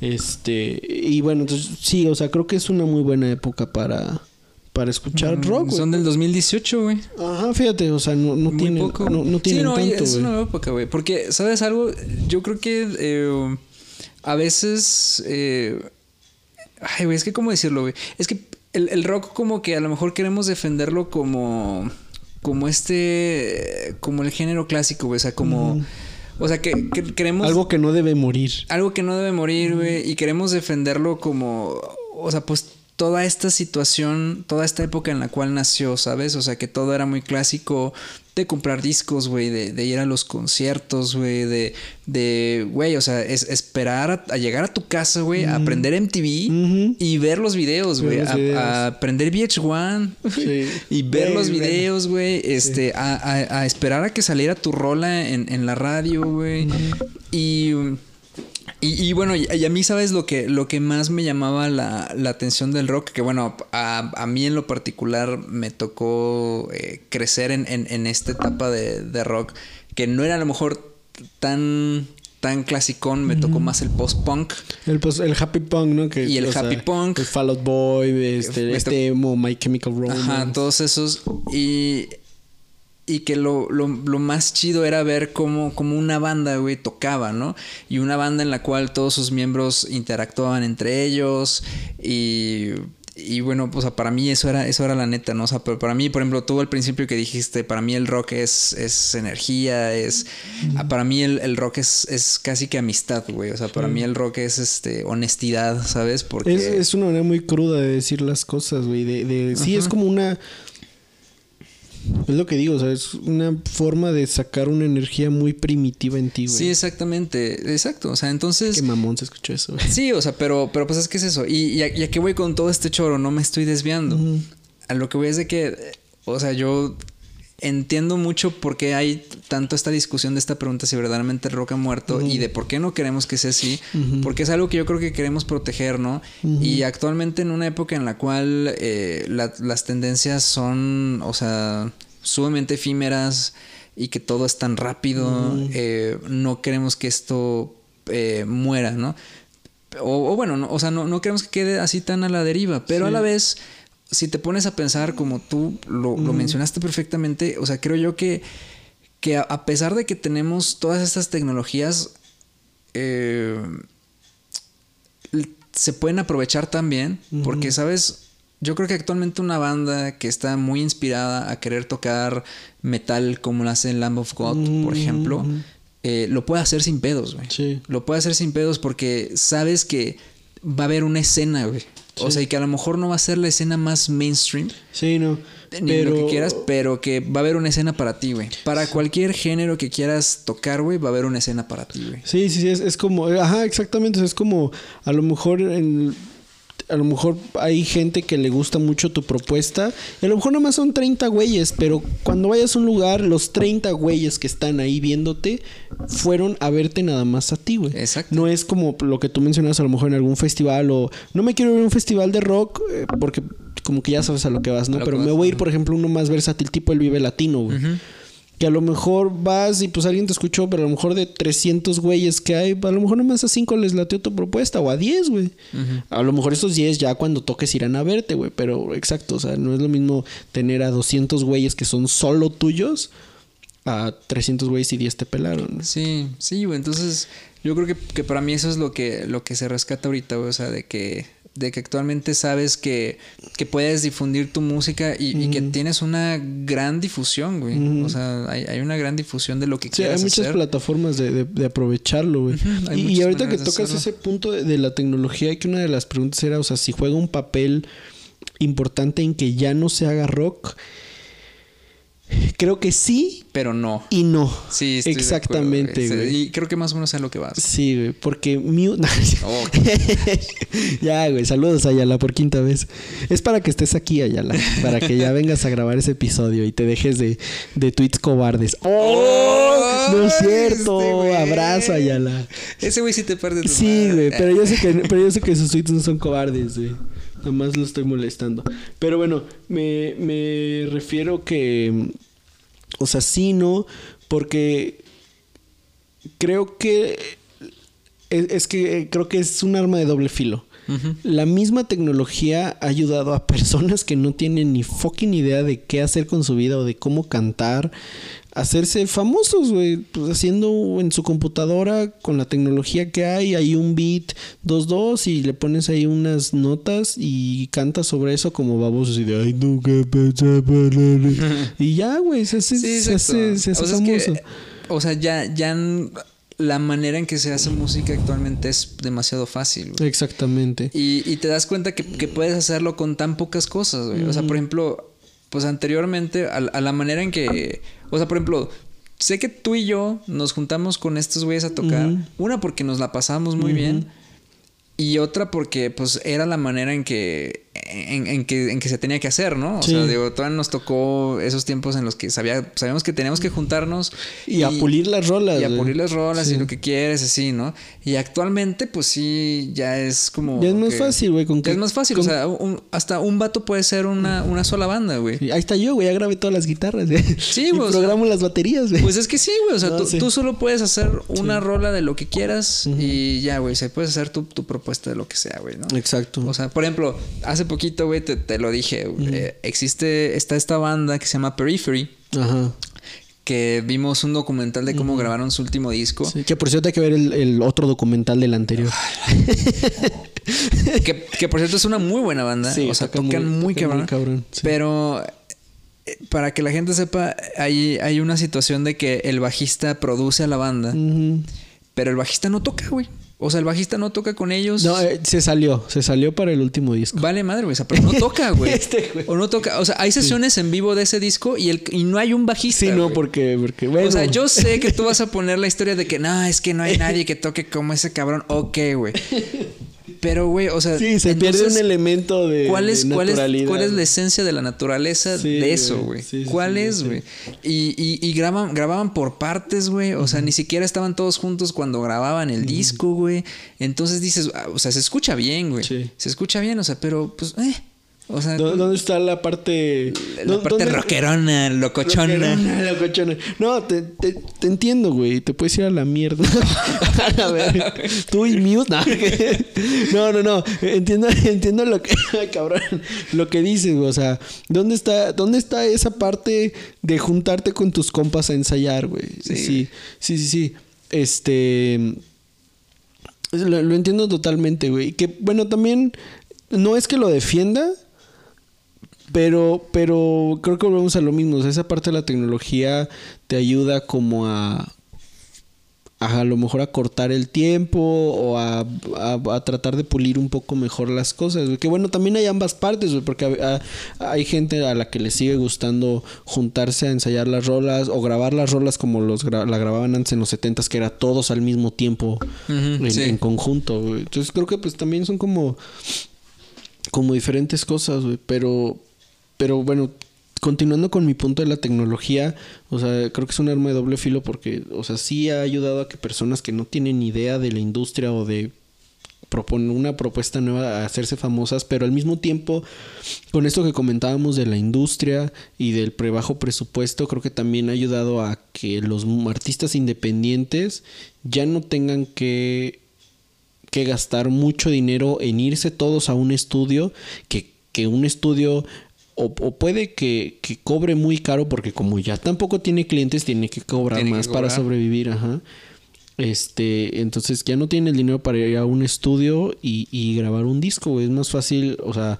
Este, y bueno, entonces sí, o sea, creo que es una muy buena época para para escuchar rock. güey. Son del 2018, güey. Ajá, fíjate, o sea, no, no Muy tienen poco. no, no sí, tienen no, oye, tanto, es una época, güey. Porque, ¿sabes algo? Yo creo que eh, a veces. eh, ay, güey, es que, ¿cómo decirlo, güey? Es que el, el rock, como que a lo mejor queremos defenderlo como. Como este. Como el género clásico, güey. O sea, como. O sea, que, que queremos. Algo que no debe morir. algo que no debe morir, güey, y queremos defenderlo como, o sea, pues toda esta situación, toda esta época en la cual nació, ¿sabes? O sea, que todo era muy clásico de comprar discos, güey, de, de ir a los conciertos, güey, de, de, güey, o sea, es esperar a, a llegar a tu casa, güey, a aprender MTV y ver los videos, güey, a, aprender VH1 Sí. y ver los videos, güey, este, a, a- a esperar a que saliera tu rola en, en la radio, güey, y... Y, y bueno, y, y a mí, ¿sabes lo que, lo que más me llamaba la, la atención del rock? Que bueno, a, a mí en lo particular me tocó eh, crecer en, en- en esta etapa de, de rock, que no era a lo mejor tan, tan clasicón, me tocó más el post-punk. El, pues, el happy punk, ¿no? Que, Y el sea, happy punk. El Fall Out Boy, este, este My Chemical Romance. Ajá, todos esos. Y, y que lo, lo, lo más chido era ver cómo, cómo una banda, güey, tocaba, ¿no? Y una banda en la cual todos sus miembros interactuaban entre ellos. Y. Y bueno, pues para mí eso era, eso era la neta, ¿no? O sea, pero para mí, por ejemplo, tú al principio que dijiste, para mí el rock es, es energía, es. Para mí el, el rock es, es casi que amistad, güey. O sea, para mí el rock es este honestidad, ¿sabes? Porque. Es, es una manera muy cruda de decir las cosas, güey. De, de, sí, es como una. Es lo que digo, o sea, es una forma de sacar una energía muy primitiva en ti, güey. Sí, exactamente. Exacto. O sea, entonces. Qué mamón se escuchó eso, güey. Sí, o sea, pero, pero pues es que es eso. Y, y, a, y a qué voy con todo este choro, no me estoy desviando. A lo que voy es de que, o sea, yo entiendo mucho por qué hay tanto esta discusión de esta pregunta si verdaderamente el rock ha muerto y de por qué no queremos que sea así, porque es algo que yo creo que queremos proteger, ¿no? Y actualmente en una época en la cual eh, la- las tendencias son, o sea, sumamente efímeras y que todo es tan rápido, eh, no queremos que esto eh, muera, ¿no? O, o bueno, no, o sea, no, no queremos que quede así tan a la deriva, pero a la vez, si te pones a pensar como tú lo, lo mencionaste perfectamente, o sea, creo yo que, que a, a pesar de que tenemos todas estas tecnologías, eh, se pueden aprovechar también, porque, ¿sabes? Yo creo que actualmente una banda que está muy inspirada a querer tocar metal como lo hace Lamb of God, por ejemplo, eh, lo puede hacer sin pedos, güey. Sí. Lo puede hacer sin pedos porque sabes que va a haber una escena, güey. O sea, y que a lo mejor no va a ser la escena más mainstream, Sí, no. ni pero... lo que quieras, pero que va a haber una escena para ti, güey. Para cualquier género que quieras tocar, güey, va a haber una escena para ti, güey. Sí, sí, sí, es, es como, ajá, exactamente, es como, a lo mejor en- a lo mejor hay gente que le gusta mucho tu propuesta, y a lo mejor nomás son 30 güeyes, pero cuando vayas a un lugar, los 30 güeyes que están ahí viéndote fueron a verte nada más a ti, güey. Exacto. No es como lo que tú mencionas a lo mejor en algún festival o no me quiero ir a un festival de rock eh, porque como que ya sabes a lo que vas, ¿no? Pero me voy a ir, por ejemplo, uno más versátil, tipo el Vive Latino, güey. Que a lo mejor vas y pues alguien te escuchó, pero a lo mejor de 300 güeyes que hay, a lo mejor nomás a 5 les latió tu propuesta o a 10, güey. A lo mejor esos 10 ya cuando toques irán a verte, güey. Pero exacto, o sea, no es lo mismo tener a 200 güeyes que son solo tuyos a 300 güeyes y 10 te pelaron. Sí, sí, güey. Entonces, yo creo que, que para mí eso es lo que, lo que se rescata ahorita, güey. O sea, de que, de que actualmente sabes que, que puedes difundir tu música y, y que tienes una gran difusión, güey. O sea, hay, hay, una gran difusión de lo que sí, hay muchas plataformas de, de, de aprovecharlo, güey. y, y, ahorita que tocas ese punto de, de, la tecnología, que una de las preguntas era, o sea, si juega un papel importante en que ya no se haga rock. Creo que sí. Pero no. Y no. Sí, exactamente. Acuerdo, güey. Y creo que más o menos es lo que vas. Sí, güey. Porque Mute. Oh. ya, güey. Saludos, Ayala, por quinta vez. Es para que estés aquí, Ayala. Para que ya vengas a grabar ese episodio y te dejes de, de tweets cobardes. ¡Oh! no es cierto. Este Abrazo, Ayala. Ese güey sí te pierde tu Sí, güey. Pero yo sé que, pero yo sé que sus tweets no son cobardes, güey. Nada más lo estoy molestando. Pero bueno, me, me refiero que. O sea, sí, no. Porque creo que. Es, es que creo que es un arma de doble filo. Uh -huh. La misma tecnología ha ayudado a personas que no tienen ni fucking idea de qué hacer con su vida o de cómo cantar hacerse famosos, güey. Pues haciendo en su computadora con la tecnología que hay, hay un beat 2-2 y le pones ahí unas notas y cantas sobre eso como babosos y de ay, nunca Y ya, güey, se hace, sí, se hace, se hace o sea, famoso. Es que, o sea, ya, ya la manera en que se hace música actualmente es demasiado fácil. Güey. Exactamente. Y, y, te das cuenta que, que, puedes hacerlo con tan pocas cosas, güey. Mm. O sea, por ejemplo, pues anteriormente, a, a, la manera en que. O sea, por ejemplo, sé que tú y yo nos juntamos con estos güeyes a tocar. Una porque nos la pasamos muy bien. Y otra porque, pues, era la manera en que. En, en, que, en que se tenía que hacer, ¿no? O sí. sea, digo, todavía nos tocó esos tiempos en los que sabía, sabíamos que teníamos que juntarnos y, y a pulir las rolas. Y a pulir las rolas sí. y lo que quieres, así, ¿no? Y actualmente, pues sí, ya es como. Ya es más fácil, güey. Ya es más fácil. Con... O sea, un, hasta un vato puede ser una, una sola banda, güey. Sí, ahí está yo, güey. Ya grabé todas las guitarras, güey. Sí, güey. programo sea, las baterías, güey. Pues es que sí, güey. O sea, no, tú, tú, solo puedes hacer una rola de lo que quieras uh -huh. y ya, güey. O sea, puedes hacer tu, tu propuesta de lo que sea, güey, ¿no? Exacto. O sea, por ejemplo, hace poquito, güey, te, te, lo dije. Uh -huh. eh, existe, está esta banda que se llama Periphery. Ajá que vimos un documental de cómo uh -huh. grabaron su último disco. Sí, que por cierto hay que ver el, el otro documental del anterior. que, que, por cierto es una muy buena banda. Sí, o sea, tocan muy, muy cabrón. Muy cabrón sí. Pero eh, para que la gente sepa, hay, hay una situación de que el bajista produce a la banda, uh -huh. pero el bajista no toca, güey. O sea, el bajista no toca con ellos. No, eh, se salió. Se salió para el último disco. Vale madre, güey. Pero no toca, güey. este, güey. O no toca. O sea, hay sesiones sí. en vivo de ese disco y, el, y no hay un bajista. Sí, no, porque, porque bueno. O sea, yo sé que tú vas a poner la historia de que no, es que no hay nadie que toque como ese cabrón. Ok, güey. Pero, güey, o sea. Sí, se entonces, pierde un elemento de. ¿cuál es, de cuál, es, ¿Cuál es la esencia de la naturaleza sí, de eso, güey? Sí, ¿Cuál sí, es, güey? Y, y, y, graban, grababan por partes, güey. O sea, uh -huh. ni siquiera estaban todos juntos cuando grababan el uh -huh. disco, güey. Entonces dices, ah, o sea, se escucha bien, güey. Se escucha bien, o sea, pero, pues, eh. O sea, ¿dónde está la parte. La parte rockerona, locochona? Rockerona, locochona. No, te, te, te entiendo, güey. Te puedes ir a la mierda. a ver, tú y Mute. No, no, no. Entiendo, entiendo lo que. Cabrón. Lo que dices, güey. O sea, ¿dónde está, ¿dónde está esa parte de juntarte con tus compas a ensayar, güey? Sí, sí, sí, sí. sí. Este. Lo, lo entiendo totalmente, güey. Que, bueno, también. No es que lo defienda, pero, pero creo que volvemos a lo mismo. O sea, esa parte de la tecnología te ayuda como a, a, a lo mejor a cortar el tiempo o a, a, a, tratar de pulir un poco mejor las cosas. Que bueno, también hay ambas partes, porque hay gente a la que le sigue gustando juntarse a ensayar las rolas o grabar las rolas como los gra la grababan antes en los 70 que era todos al mismo tiempo uh -huh, en, sí. en, conjunto. Entonces creo que pues también son como como diferentes cosas, pero pero bueno, continuando con mi punto de la tecnología, o sea, creo que es un arma de doble filo porque, o sea, sí ha ayudado a que personas que no tienen idea de la industria o de proponer una propuesta nueva a hacerse famosas, pero al mismo tiempo, con esto que comentábamos de la industria y del prebajo presupuesto, creo que también ha ayudado a que los artistas independientes ya no tengan que, que gastar mucho dinero en irse todos a un estudio, que, que un estudio o, o, puede que, que, cobre muy caro porque como ya tampoco tiene clientes, tiene que cobrar tiene más que cobrar. para sobrevivir, ajá. Este, entonces ya no tienen el dinero para ir a un estudio y, y grabar un disco, güey. Es más fácil, o sea,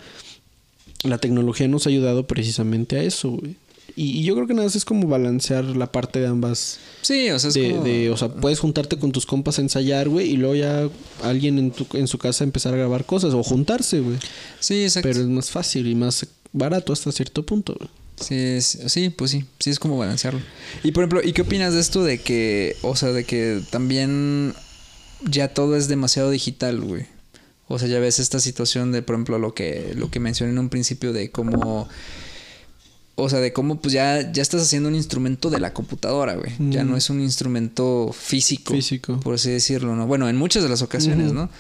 la tecnología nos ha ayudado precisamente a eso, güey. Y, y yo creo que nada más es como balancear la parte de ambas. Sí, o sea, es de, como... de- o sea, puedes juntarte con tus compas a ensayar, güey, y luego ya alguien en, tu, en su casa empezar a grabar cosas o juntarse, güey. Sí, exacto. Pero es más fácil y más barato hasta cierto punto. Sí, es- sí, pues sí, sí es como balancearlo. Y por ejemplo, ¿y qué opinas de esto de que, o sea, de que también ya todo es demasiado digital, güey? O sea, ya ves esta situación de, por ejemplo, lo que, lo que mencioné en un principio de cómo, o sea, de cómo pues ya, ya estás haciendo un instrumento de la computadora, güey. Ya Mm. no es un instrumento físico, Físico. por así decirlo, ¿no? Bueno, en muchas de las ocasiones. ¿no?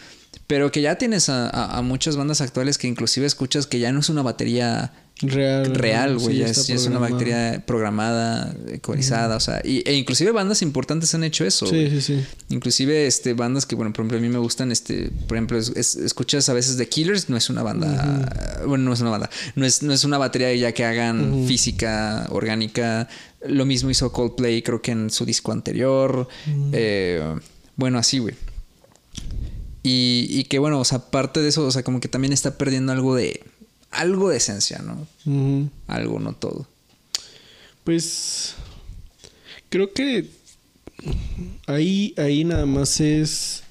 Pero que ya tienes a, a- a muchas bandas actuales que inclusive escuchas que ya no es una batería Real. real, güey. sí, ya es, ya es una bacteria programada, ecualizada, o sea, y, e inclusive bandas importantes han hecho eso. Sí, sí, sí. Inclusive este bandas que, bueno, por ejemplo, a mí me gustan, este, por ejemplo, es- es- escuchas a veces de Killers, no es una banda, bueno, no es una banda, no es, no es una batería ya que hagan física, orgánica. Lo mismo hizo Coldplay, creo que en su disco anterior. Eh, bueno, así, güey. Y, y que bueno, o sea, aparte de eso, o sea, como que también está perdiendo algo de. Algo de esencia, ¿no? Algo, no todo. Pues creo que ahí, ahí nada más es.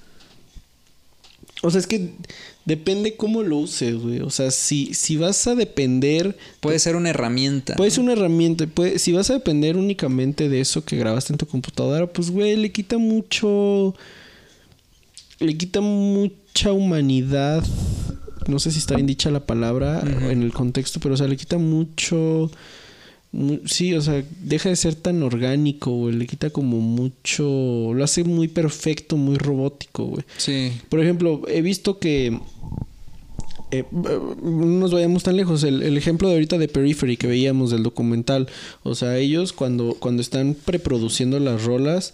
O sea, es que depende cómo lo uses, güey. O sea, si, si vas a depender. Puede ser una herramienta. Puede ser una herramienta. Puede, si vas a depender únicamente de eso que grabaste en tu computadora, pues, güey, le quita mucho. Le quita mucha humanidad. No sé si está bien dicha la palabra en el contexto, pero, o sea, le quita mucho. mu- Sí, o sea, deja de ser tan orgánico, güey. Le quita como mucho. Lo hace muy perfecto, muy robótico, güey. Sí. Por ejemplo, he visto que. eh, no nos vayamos tan lejos. El, el ejemplo de ahorita de Periphery que veíamos del documental. O sea, ellos cuando, cuando están preproduciendo las rolas.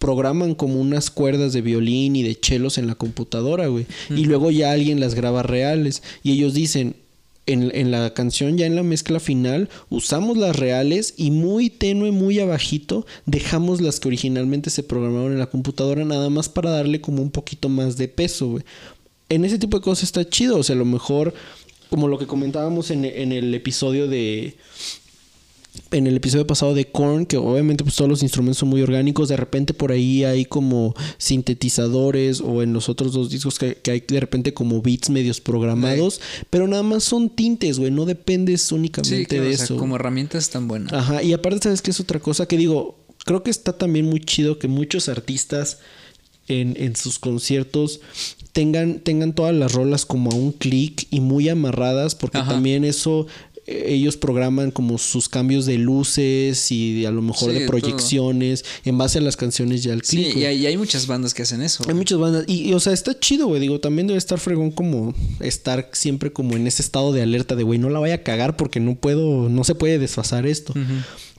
Programan como unas cuerdas de violín y de chelos en la computadora, güey. Y luego ya alguien las graba reales. Y ellos dicen, en, en la canción, ya en la mezcla final, usamos las reales y muy tenue, muy abajito, dejamos las que originalmente se programaron en la computadora nada más para darle como un poquito más de peso, güey. En ese tipo de cosas está chido, o sea, a lo mejor, como lo que comentábamos en, en el episodio de... En el episodio pasado de Korn, que obviamente pues todos los instrumentos son muy orgánicos, de repente por ahí hay como sintetizadores o en los otros dos discos que, que hay de repente como beats medios programados, pero nada más son tintes, güey, no dependes únicamente Sí, claro, de o sea, eso. como herramientas tan buenas. Ajá, y aparte, ¿sabes qué es otra cosa? Que digo, creo que está también muy chido que muchos artistas en, en sus conciertos tengan, tengan todas las rolas como a un clic y muy amarradas, porque Ajá. también eso ellos programan como sus cambios de luces y a lo mejor Sí, de proyecciones en base a las canciones ya al Sí, clic. y hay, y hay muchas bandas que hacen eso. Hay muchas bandas. Y, y, o sea, está chido, güey. Digo, también debe estar fregón como estar siempre como en ese estado de alerta de, güey, no la vaya a cagar porque no puedo, no se puede desfasar esto.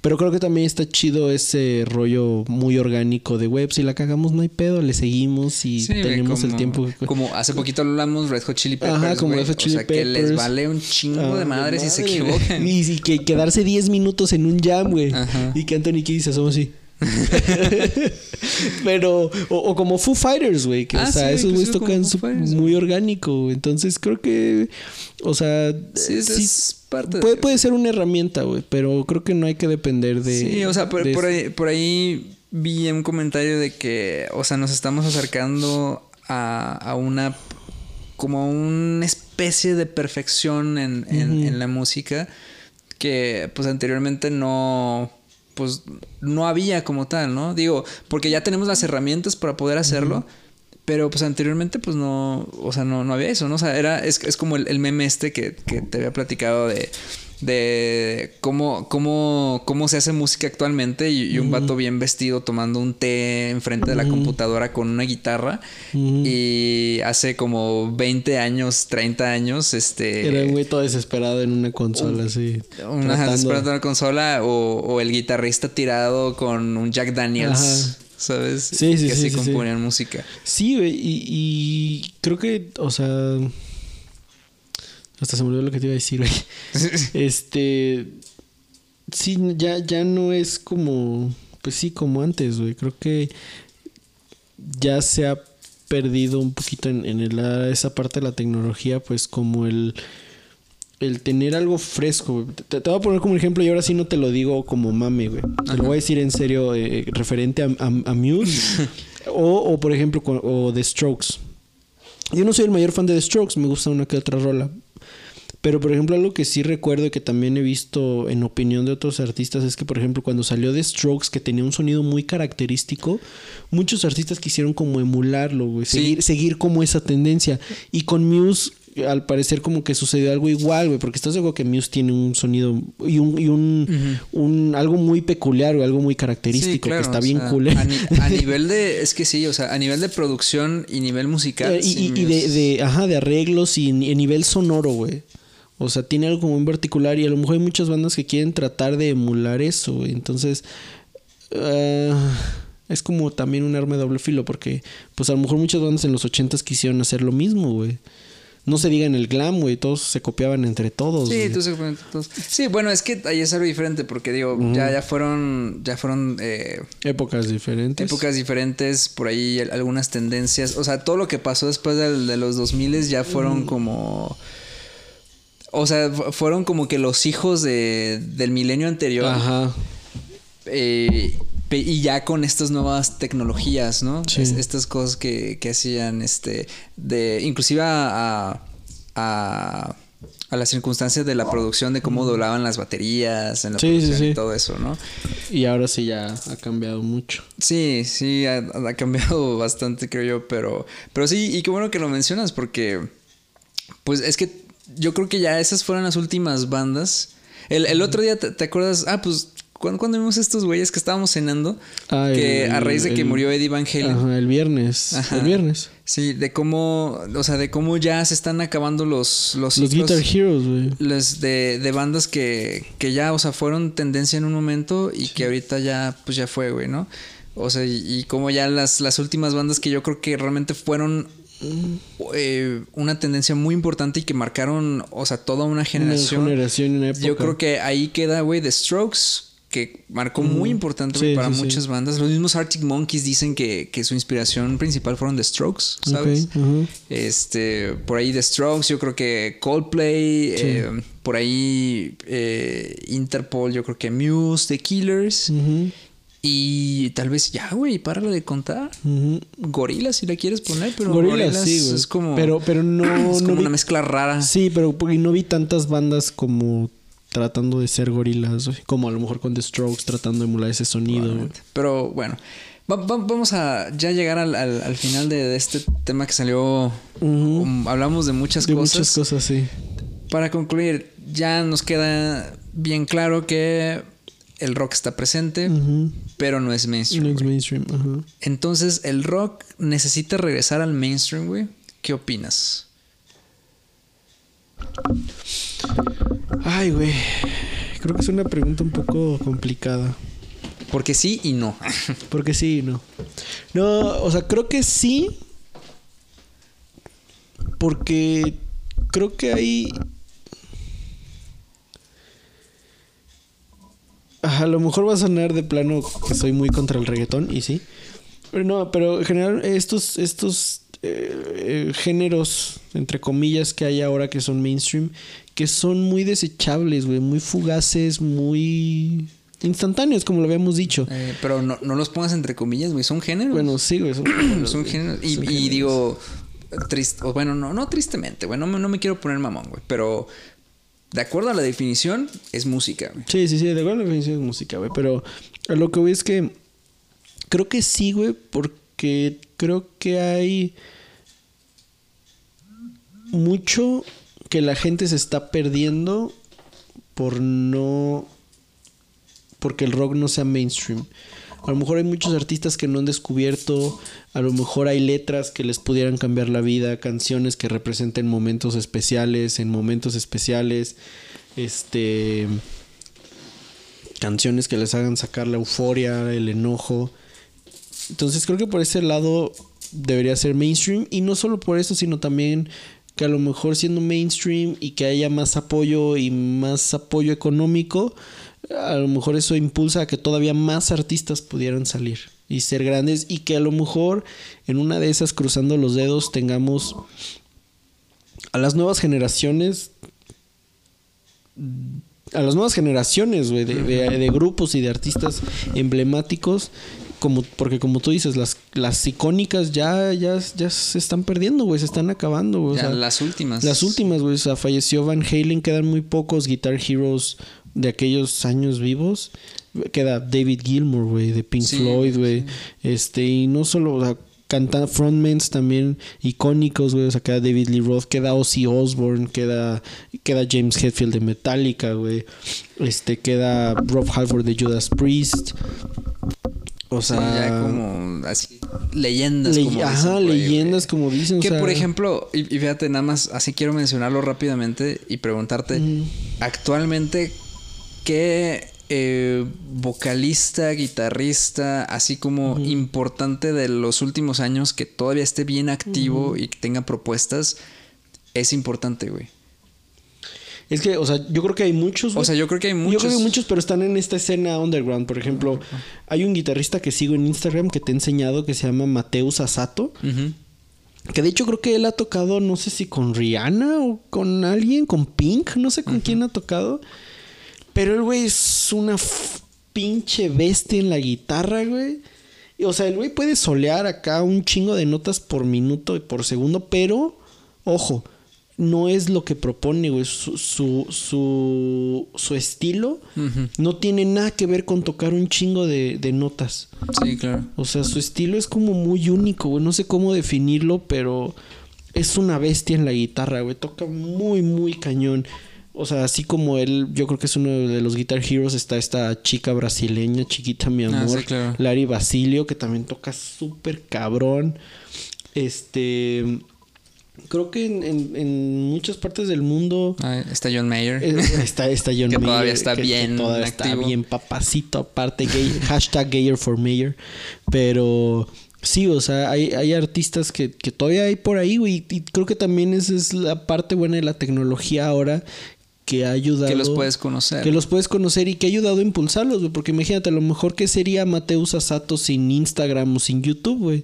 Pero creo que también está chido ese rollo muy orgánico de, pues, si la cagamos no hay pedo, le seguimos y Sí, tenemos el tiempo. Como hace poquito hablamos Red Hot Chili Peppers. Ajá, como. Red Hot Chili O sea, que les vale un chingo de Ah, madre si se equivocan. Y, y que quedarse 10 minutos en un jam, güey. Y que Anthony Kiddis se asoma así. Pero, o, o como Foo Fighters, güey. Que, Ah, o sea, sí, esos güeyes tocan Fighters, muy orgánico. Entonces creo que, o sea, Sí, es- sí, es parte de- puede, puede ser una herramienta, güey. Pero creo que no hay que depender de. Sí, o sea, por, de por eso. ahí, por ahí vi un comentario de que, o sea, nos estamos acercando a, a una como una especie de perfección en, en la música que pues anteriormente no pues no había como tal, ¿no? Digo, porque ya tenemos las herramientas para poder hacerlo, pero pues anteriormente pues no, o sea, no, no había eso, ¿no? O sea, era, es, es como el, el meme este que, que te había platicado de, de cómo, cómo, cómo se hace música actualmente y, y un vato bien vestido tomando un té enfrente de la computadora con una guitarra y hace como 20 años, 30 años, este... Era un güey todo desesperado en una consola, así. Una tratando- esperando una consola o, o el guitarrista tirado con un Jack Daniels, Ajá. ¿Sabes? Sí, sí, que sí, así sí, componían música. Sí, güey, y, y creo que, o sea. Hasta se me olvidó lo que te iba a decir, güey. este. Sí, ya, ya no es como. Pues sí, como antes, güey. Creo que. ya se ha perdido un poquito en, en el- esa parte de la tecnología, pues como el, el tener algo fresco. Te, te voy a poner como ejemplo y ahora sí no te lo digo como mame, güey. Te lo voy a decir en serio, eh, referente a, a- a Muse. o, o, por ejemplo, con- o The Strokes. Yo no soy el mayor fan de The Strokes, me gusta una que otra rola. Pero, por ejemplo, algo que sí recuerdo y que también he visto en opinión de otros artistas es que, por ejemplo, cuando salió The Strokes, que tenía un sonido muy característico, muchos artistas quisieron como emularlo, güey, Sí. seguir, seguir como esa tendencia. Y con Muse, al parecer, como que sucedió algo igual, güey, porque estás seguro que Muse tiene un sonido y un, y un, un- algo muy peculiar, o algo muy característico, que está bien sea, culero. A, ni- a nivel de, es que sí, o sea, a nivel de producción y nivel musical. Eh, y, sí, y- y de, de- ajá, de arreglos y a nivel sonoro, güey. O sea, tiene algo como en particular y a lo mejor hay muchas bandas que quieren tratar de emular eso, güey. Entonces, ah, es como también un arma de doble filo porque, pues a lo mejor muchas bandas en los ochentas quisieron hacer lo mismo, güey. No se diga en el glam, güey. Todos se copiaban entre todos. Sí, güey. entonces, bueno, entonces- sí, bueno, es que ahí es algo diferente porque digo, ya, ya fueron, ya fueron eh, Épocas diferentes. épocas diferentes, por ahí al- algunas tendencias, o sea, todo lo que pasó después del- de, los 2000 ya fueron como... O sea, fu- fueron como que los hijos de, del milenio anterior. Ajá. Eh, y ya con estas nuevas tecnologías, ¿no? Sí. Es- estas cosas que, que hacían, este, de, inclusive a, a, a las circunstancias de la producción, de cómo doblaban las baterías en la Sí, sí, producción y sí. todo eso, ¿no? Y ahora sí ya ha cambiado mucho. Sí, sí, ha, ha cambiado bastante, creo yo, pero, pero sí, y qué bueno que lo mencionas, porque, pues es que yo creo que ya esas fueron las últimas bandas. El, el otro día, ¿te, te acuerdas? Ah, pues, cuando, cuando vimos estos güeyes que estábamos cenando, Ah, que el- a raíz de que el- murió Eddie Van Halen. Ajá, el viernes. Ajá. El viernes. Sí, de cómo, o sea, de cómo ya se están acabando los los, Guitar Heroes, güey. los de, de bandas que, que ya, o sea, fueron tendencia en un momento y que ahorita ya, pues ya fue, güey, ¿no? O sea, y, y como ya las, las últimas bandas que yo creo que realmente fueron eh, una tendencia muy importante y que marcaron, o sea, toda una generación. Una generación una época. Yo creo que ahí queda, güey, The Strokes, que marcó muy importante Sí, para sí, sí. muchas bandas. Los mismos Arctic Monkeys dicen que, que su inspiración principal fueron The Strokes, ¿sabes? Este, por ahí The Strokes, yo creo que Coldplay, eh, por ahí eh, Interpol, yo creo que Muse, The Killers. Y tal vez ya, güey, páralo de contar. ujú. Gorila, si la quieres poner, pero Gorilas, Gorillaz sí, güey. es como. Pero, pero no. es no como vi- una mezcla rara. Sí, pero porque no vi tantas bandas como tratando de ser gorilas, güey. Como a lo mejor con The Strokes tratando de emular ese sonido, güey. Pero bueno, va- va- vamos a ya llegar al, al- al final de, de este tema que salió. Um, hablamos de muchas De cosas. muchas cosas, sí. Para concluir, ya nos queda bien claro que el rock está presente, pero no es mainstream. No es mainstream, ajá. Entonces, el rock necesita regresar al mainstream, güey. ¿Qué opinas? Ay, güey. Creo que es una pregunta un poco complicada. Porque sí y no. Porque sí y no. No, o sea, creo que sí. Porque creo que hay. A lo mejor va a sonar de plano que soy muy contra el reggaetón, y sí. Pero no, pero en general estos, estos eh, géneros, entre comillas, que hay ahora que son mainstream, que son muy desechables, güey, muy fugaces, muy instantáneos, como lo habíamos dicho. Eh, pero no, no los pongas entre comillas, güey. Son géneros. Bueno, sí, güey. son géneros, son güey. géneros. Y, Son y géneros. digo, triste, o bueno, no, no tristemente, güey. No, me- no me quiero poner mamón, güey. Pero de acuerdo a la definición, es música, güey. Sí, sí, sí, de igual la definición es música, güey. Pero a lo que voy es que creo que sí, güey, porque creo que hay mucho que la gente se está perdiendo por no. porque el rock no sea mainstream. A lo mejor hay muchos artistas que no han descubierto, a lo mejor hay letras que les pudieran cambiar la vida, canciones que representen momentos especiales, en momentos especiales, este canciones que les hagan sacar la euforia, el enojo. Entonces creo que por ese lado debería ser mainstream. Y no solo por eso, sino también que a lo mejor siendo mainstream y que haya más apoyo y más apoyo económico, a lo mejor eso impulsa a que todavía más artistas pudieran salir y ser grandes. Y que a lo mejor en una de esas cruzando los dedos tengamos a las nuevas generaciones a las nuevas generaciones, de grupos y de artistas emblemáticos, como, porque como tú dices, las, las icónicas ya, ya, ya se están perdiendo, güey, se están acabando, güey. o Ya, sea, las últimas. las últimas, güey, o sea, falleció Van Halen, quedan muy pocos Guitar Heroes de aquellos años vivos. Queda David Gilmour, güey, de Pink Sí, Floyd, güey. Este, y no solo, o sea, canta frontmans también icónicos, güey. O sea, queda David Lee Roth, queda Ozzy Osbourne, queda, queda James Hetfield de Metallica, güey. Este, queda Rob Halford de Judas Priest. O Sí, sea, ya como así leyendas. le- como ajá, güey. leyendas como dicen. o Que sea, por ejemplo, y, y fíjate, nada más así quiero mencionarlo rápidamente y preguntarte, actualmente, ¿qué eh, vocalista, guitarrista, así como importante de los últimos años que todavía esté bien activo y que tenga propuestas, es importante, güey? Es que, o sea, yo creo que hay muchos. O sea, yo creo que hay Yo muchos. creo que muchos, pero están en esta escena underground. Por ejemplo, hay un guitarrista que sigo en Instagram que te he enseñado que se llama Mateus Asato. Que de hecho creo que él ha tocado, no sé si con Rihanna o con alguien, con Pink, no sé con quién ha tocado. Pero el güey es una pinche bestia en la guitarra, güey. Y, O sea, el güey puede solear acá un chingo de notas por minuto y por segundo, pero, ojo, no es lo que propone, güey. Su, su, su, su estilo no tiene nada que ver con tocar un chingo de, de notas. Sí, claro. O sea, su estilo es como muy único, güey. No sé cómo definirlo, pero es una bestia en la guitarra, güey. Toca muy, muy cañón. O sea, así como él, yo creo que es uno de los Guitar Heroes, está esta chica brasileña, chiquita mi Ah, amor, sí, claro. Larry Basilio, que también toca súper cabrón. Este, creo que en, en- en muchas partes del mundo Ah, está John Mayer. eh, está, está John Que todavía está que- que bien todavía está bien papacito, aparte, gay, hashtag gayer for mayor. Pero sí, o sea, hay, hay artistas que, que todavía hay por ahí, güey. Y creo que también esa es la parte buena de la tecnología ahora que ha ayudado. que los puedes conocer. Que los puedes conocer y que ha ayudado a impulsarlos, güey. Porque imagínate, a lo mejor que sería Mateus Asato sin Instagram o sin YouTube, güey.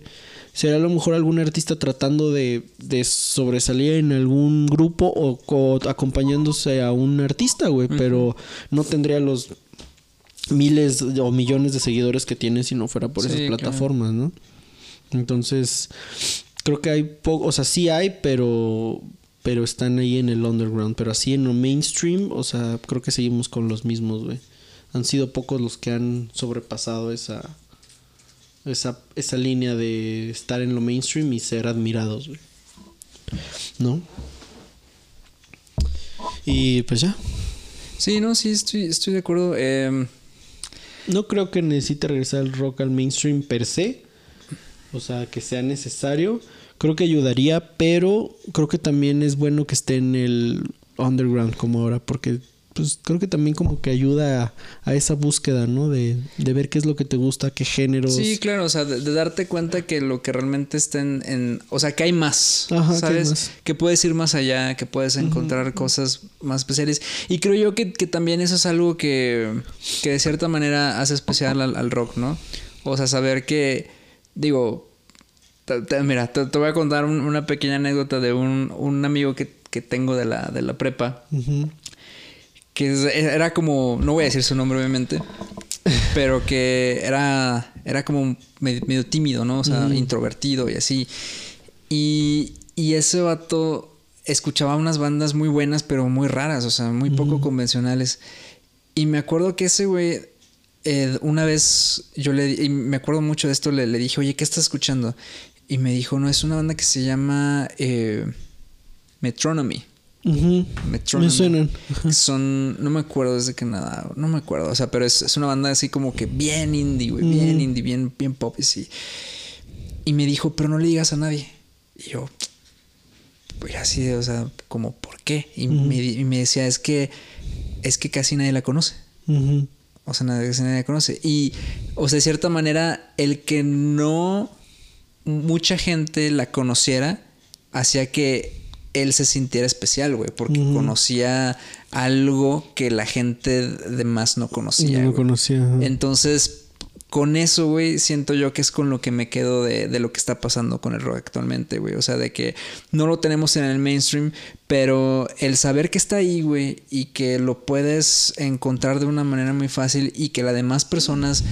Sería a lo mejor algún artista tratando de, de sobresalir en algún grupo o, o acompañándose a un artista, güey. Pero no tendría los miles o millones de seguidores que tiene si no fuera por Sí, esas claro. plataformas, ¿no? Entonces, creo que hay poco, o sea, sí hay, pero pero están ahí en el underground, pero así en lo mainstream, o sea, creo que seguimos con los mismos, güey. Han sido pocos los que han sobrepasado esa esa esa línea de estar en lo mainstream y ser admirados, güey. ¿No? Y pues ya. Sí, no, sí, estoy, estoy de acuerdo. Em, No creo que necesite regresar el rock al mainstream per se. O sea, que sea necesario. Creo que ayudaría, pero creo que también es bueno que esté en el underground como ahora, porque pues creo que también como que ayuda a, a esa búsqueda, ¿no? De, de ver qué es lo que te gusta, qué géneros. Sí, claro, o sea, de, de darte cuenta que lo que realmente está en, en- o sea, que hay más, Ajá, que hay ¿sabes? más. Que puedes ir más allá, que puedes encontrar cosas más especiales. Y creo yo que, que también eso es algo que, que de cierta manera hace especial al, al rock, ¿no? O sea, saber que, digo, mira, te, te voy a contar un- una pequeña anécdota de un, un amigo que, que tengo de la, de la prepa Ujú. Que era como, no voy a decir su nombre obviamente, pero que era, era como medio, medio tímido, ¿no? O sea, introvertido y así. Y, y ese vato escuchaba unas bandas muy buenas, pero muy raras, o sea, muy poco convencionales. Y me acuerdo que ese güey, eh, una vez yo le, y me acuerdo mucho de esto, le, le dije, oye, ¿qué estás escuchando? Y me dijo, no, es una banda que se llama eh, Metronomy. Metronomy. Me suenan. Son, no me acuerdo desde que nada, no me acuerdo, o sea, pero es, es una banda así como que bien indie, güey, bien indie, bien, bien pop, y sí. Y me dijo, pero no le digas a nadie. Y yo, pues así, o sea, como, ¿por qué? Y, me, y me decía, es que, es que casi nadie la conoce. O sea, nadie, casi nadie la conoce. Y, o sea, de cierta manera, el que no mucha gente la conociera hacía que él se sintiera especial, güey, porque conocía algo que la gente de más no conocía. No conocía. ajá. Entonces, con eso, güey, siento yo que es con lo que me quedo de, de, lo que está pasando con el rock actualmente, güey. O sea, de que no lo tenemos en el mainstream, pero el saber que está ahí, güey, y que lo puedes encontrar de una manera muy fácil y que las demás personas,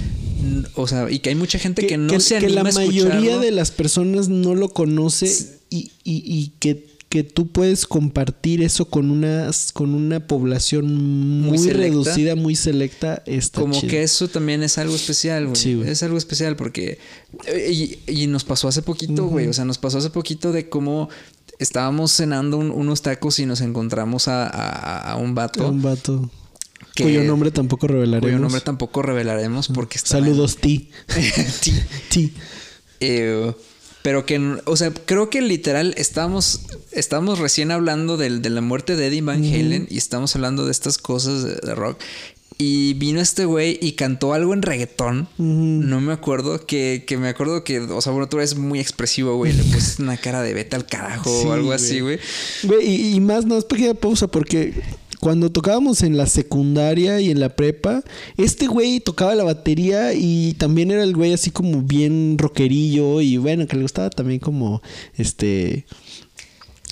o sea, y que hay mucha gente que, no que, se que anima la a mayoría de las personas no lo conoce y, y, y que que tú puedes compartir eso con una, con una población muy, reducida, muy selecta, está Como chido. que eso también es algo especial, güey. Sí, güey. es algo especial porque... eh, Y, y nos pasó hace poquito, güey. O sea, nos pasó hace poquito de cómo estábamos cenando un- unos tacos y nos encontramos a, a- a un vato. un vato que- cuyo nombre tampoco revelaremos. cuyo nombre tampoco revelaremos porque está... Saludos, Ti. Sí. Ti. Pero que, o sea, creo que literal estamos, estamos recién hablando del- de la muerte de Eddie Van Halen y estamos hablando de estas cosas de, de rock. Y vino este güey y cantó algo en reggaetón. No me acuerdo. Que, que me acuerdo que, o sea, bueno, tú eres muy expresivo, güey. Le pusiste una cara de vete al carajo Sí, o algo así, güey. Güey, y, y más, no, es pequeña pausa, porque cuando tocábamos en la secundaria y en la prepa, este güey tocaba la batería y también era el güey así como bien rockerillo y bueno, que le gustaba también como este.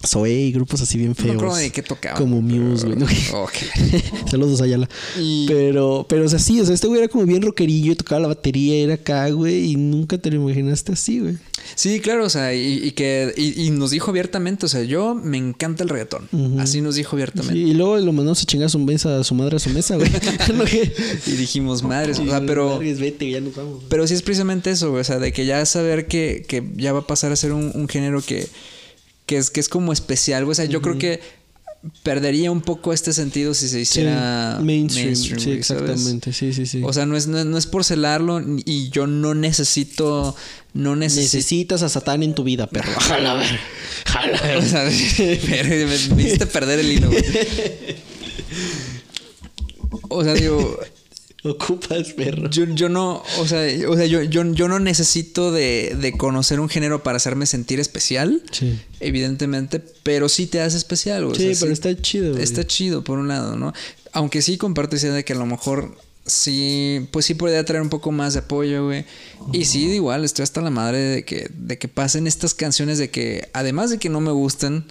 Zoe y grupos así bien No feos. me acuerdo de qué tocaba. Como Muse, güey. ¿no? Ok. Saludos Ayala. Y- Pero, pero, o sea, sí, o sea, este güey era como bien rockerillo tocaba la batería, era acá, güey, y nunca te lo imaginaste así, güey. Sí, claro, o sea, y, y que y, y nos dijo abiertamente, o sea, yo me encanta el reggaetón. Así nos dijo abiertamente. Sí, y luego lo mandamos a chingar a su mesa, a su madre a su mesa, güey. No, Y dijimos, madres, o sea, pero... Vargas, vete, ya nos vamos. Pero sí es precisamente eso, güey. O sea, de que ya saber que, que ya va a pasar a ser un, un género que, que, es, que es como especial, güey. O sea, yo creo que perdería un poco este sentido si se hiciera Sí, mainstream, sí, exactamente, sí, sí, sí. O sea, no es, no, es- no es por celarlo y yo no necesito... No necesito... necesitas a Satán en tu vida, perro. Jala, ver. Jala. O sea, me, me hiciste perder el hilo, güey. O sea, digo... Ocupas, perro. Yo, yo no, o sea, o sea yo, yo, yo no necesito de, de conocer un género para hacerme sentir especial, Sí. evidentemente, pero sí te hace especial, güey. O Sí, sea, pero está chido, güey. Está chido, por un lado, ¿no? Aunque sí comparto esa idea de que a lo mejor sí, pues sí podría traer un poco más de apoyo, güey. Y sí, igual, estoy hasta la madre de que, de que pasen estas canciones de que, además de que no me gustan,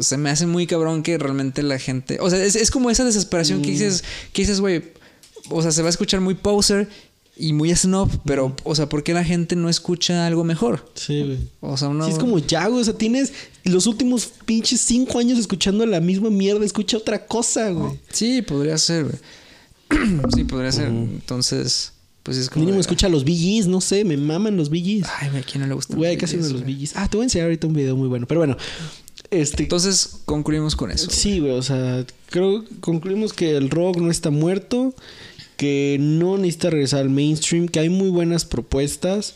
se me hace muy cabrón que realmente la gente. O sea, es, es como esa desesperación Mm. que dices, que dices, güey. O sea, se va a escuchar muy poser y muy snob, pero, o sea, ¿por qué la gente no escucha algo mejor? Sí, güey. O sea, uno. Sí, es como ya, güey. O sea, tienes los últimos pinches cinco años escuchando la misma mierda. Escucha otra cosa, güey. Sí, podría ser, güey. sí, podría ser. Entonces, pues es como. Mínimo de- escucha los BGs, no sé, me maman los BGs. Ay, güey, ¿a quién no le gusta? Güey, casi uno de los BGs. Ah, te voy a enseñar ahorita un video muy bueno. Pero bueno, este. Entonces, concluimos con eso. Sí, güey, o sea, creo que concluimos que el rock no está muerto, que no necesita regresar al mainstream, que hay muy buenas propuestas.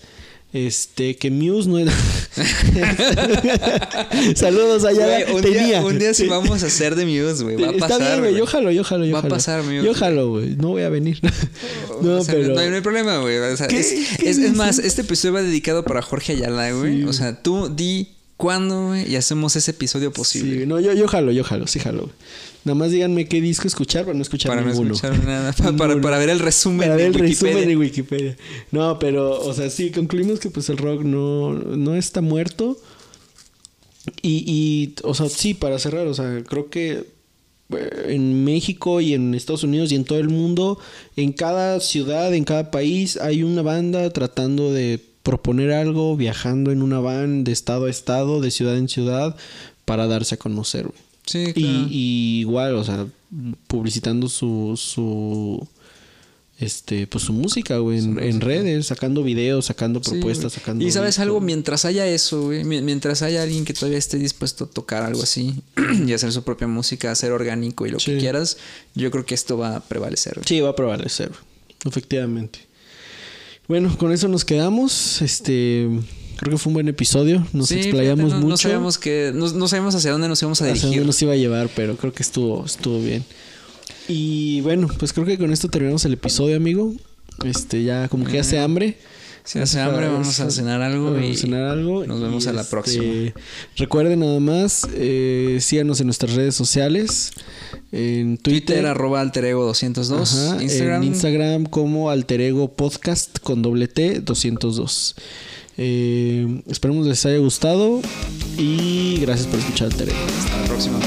Este, que Muse no era. Saludos allá. Güey, un, Tenía. día, un día sí vamos a hacer de Muse, güey. Va a Está pasar. bien, güey. Yo jalo, yo jalo, yo Va a pasar, Muse, Yo jalo, güey. No voy a venir. no, O sea, pero. no, hay, no hay problema, güey. O sea, ¿Qué- es, más, este episodio va dedicado para Jorge Ayala, güey. o sea, tú di cuándo, güey, y hacemos ese episodio posible. Sí, no, yo, yo jalo, yo jalo, sí jalo. güey. Nada más díganme qué disco escuchar para no escuchar para no ninguno. escuchar nada. Para, para, ver el resumen Para ver de el Wikipedia. resumen de Wikipedia. No, pero, o sea, sí, concluimos que pues el rock no, no está muerto. Y, y, o sea, sí, para cerrar, o sea, creo que eh, en México y en Estados Unidos y en todo el mundo, en cada ciudad, en cada país, hay una banda tratando de proponer algo, viajando en una van de estado a estado, de ciudad en ciudad, para darse a conocer, güey. Sí, Y, claro. y igual, o sea, publicitando su, su este, pues su música, güey, en, en redes, sacando videos, sacando Sí, propuestas, güey. sacando. Y sabes algo, mientras haya eso, güey, mi- mientras haya alguien que todavía esté dispuesto a tocar algo así y hacer su propia música, hacer orgánico y lo Sí. que quieras, yo creo que esto va a prevalecer. güey. Sí, va a prevalecer, efectivamente. Bueno, con eso nos quedamos. Este, creo que fue un buen episodio. Nos Sí, explayamos fíjate, no, mucho. No sabíamos, que, no, no sabíamos hacia dónde nos íbamos a hacia dirigir. dónde nos iba a llevar, pero creo que estuvo, estuvo bien. Y bueno, pues creo que con esto terminamos el episodio, amigo. Este, ya como que hace hambre. Si hace hambre, vamos a cenar algo Vamos a cenar algo nos vemos y, a la este, próxima. Recuerden nada más, eh, síganos en nuestras redes sociales. En Twitter, Twitter, arroba alterego 202. Ajá, Instagram, En Instagram como Alterego Podcast con doble T 202. Eh, esperemos les haya gustado y gracias por escuchar Alterego. Hasta la próxima.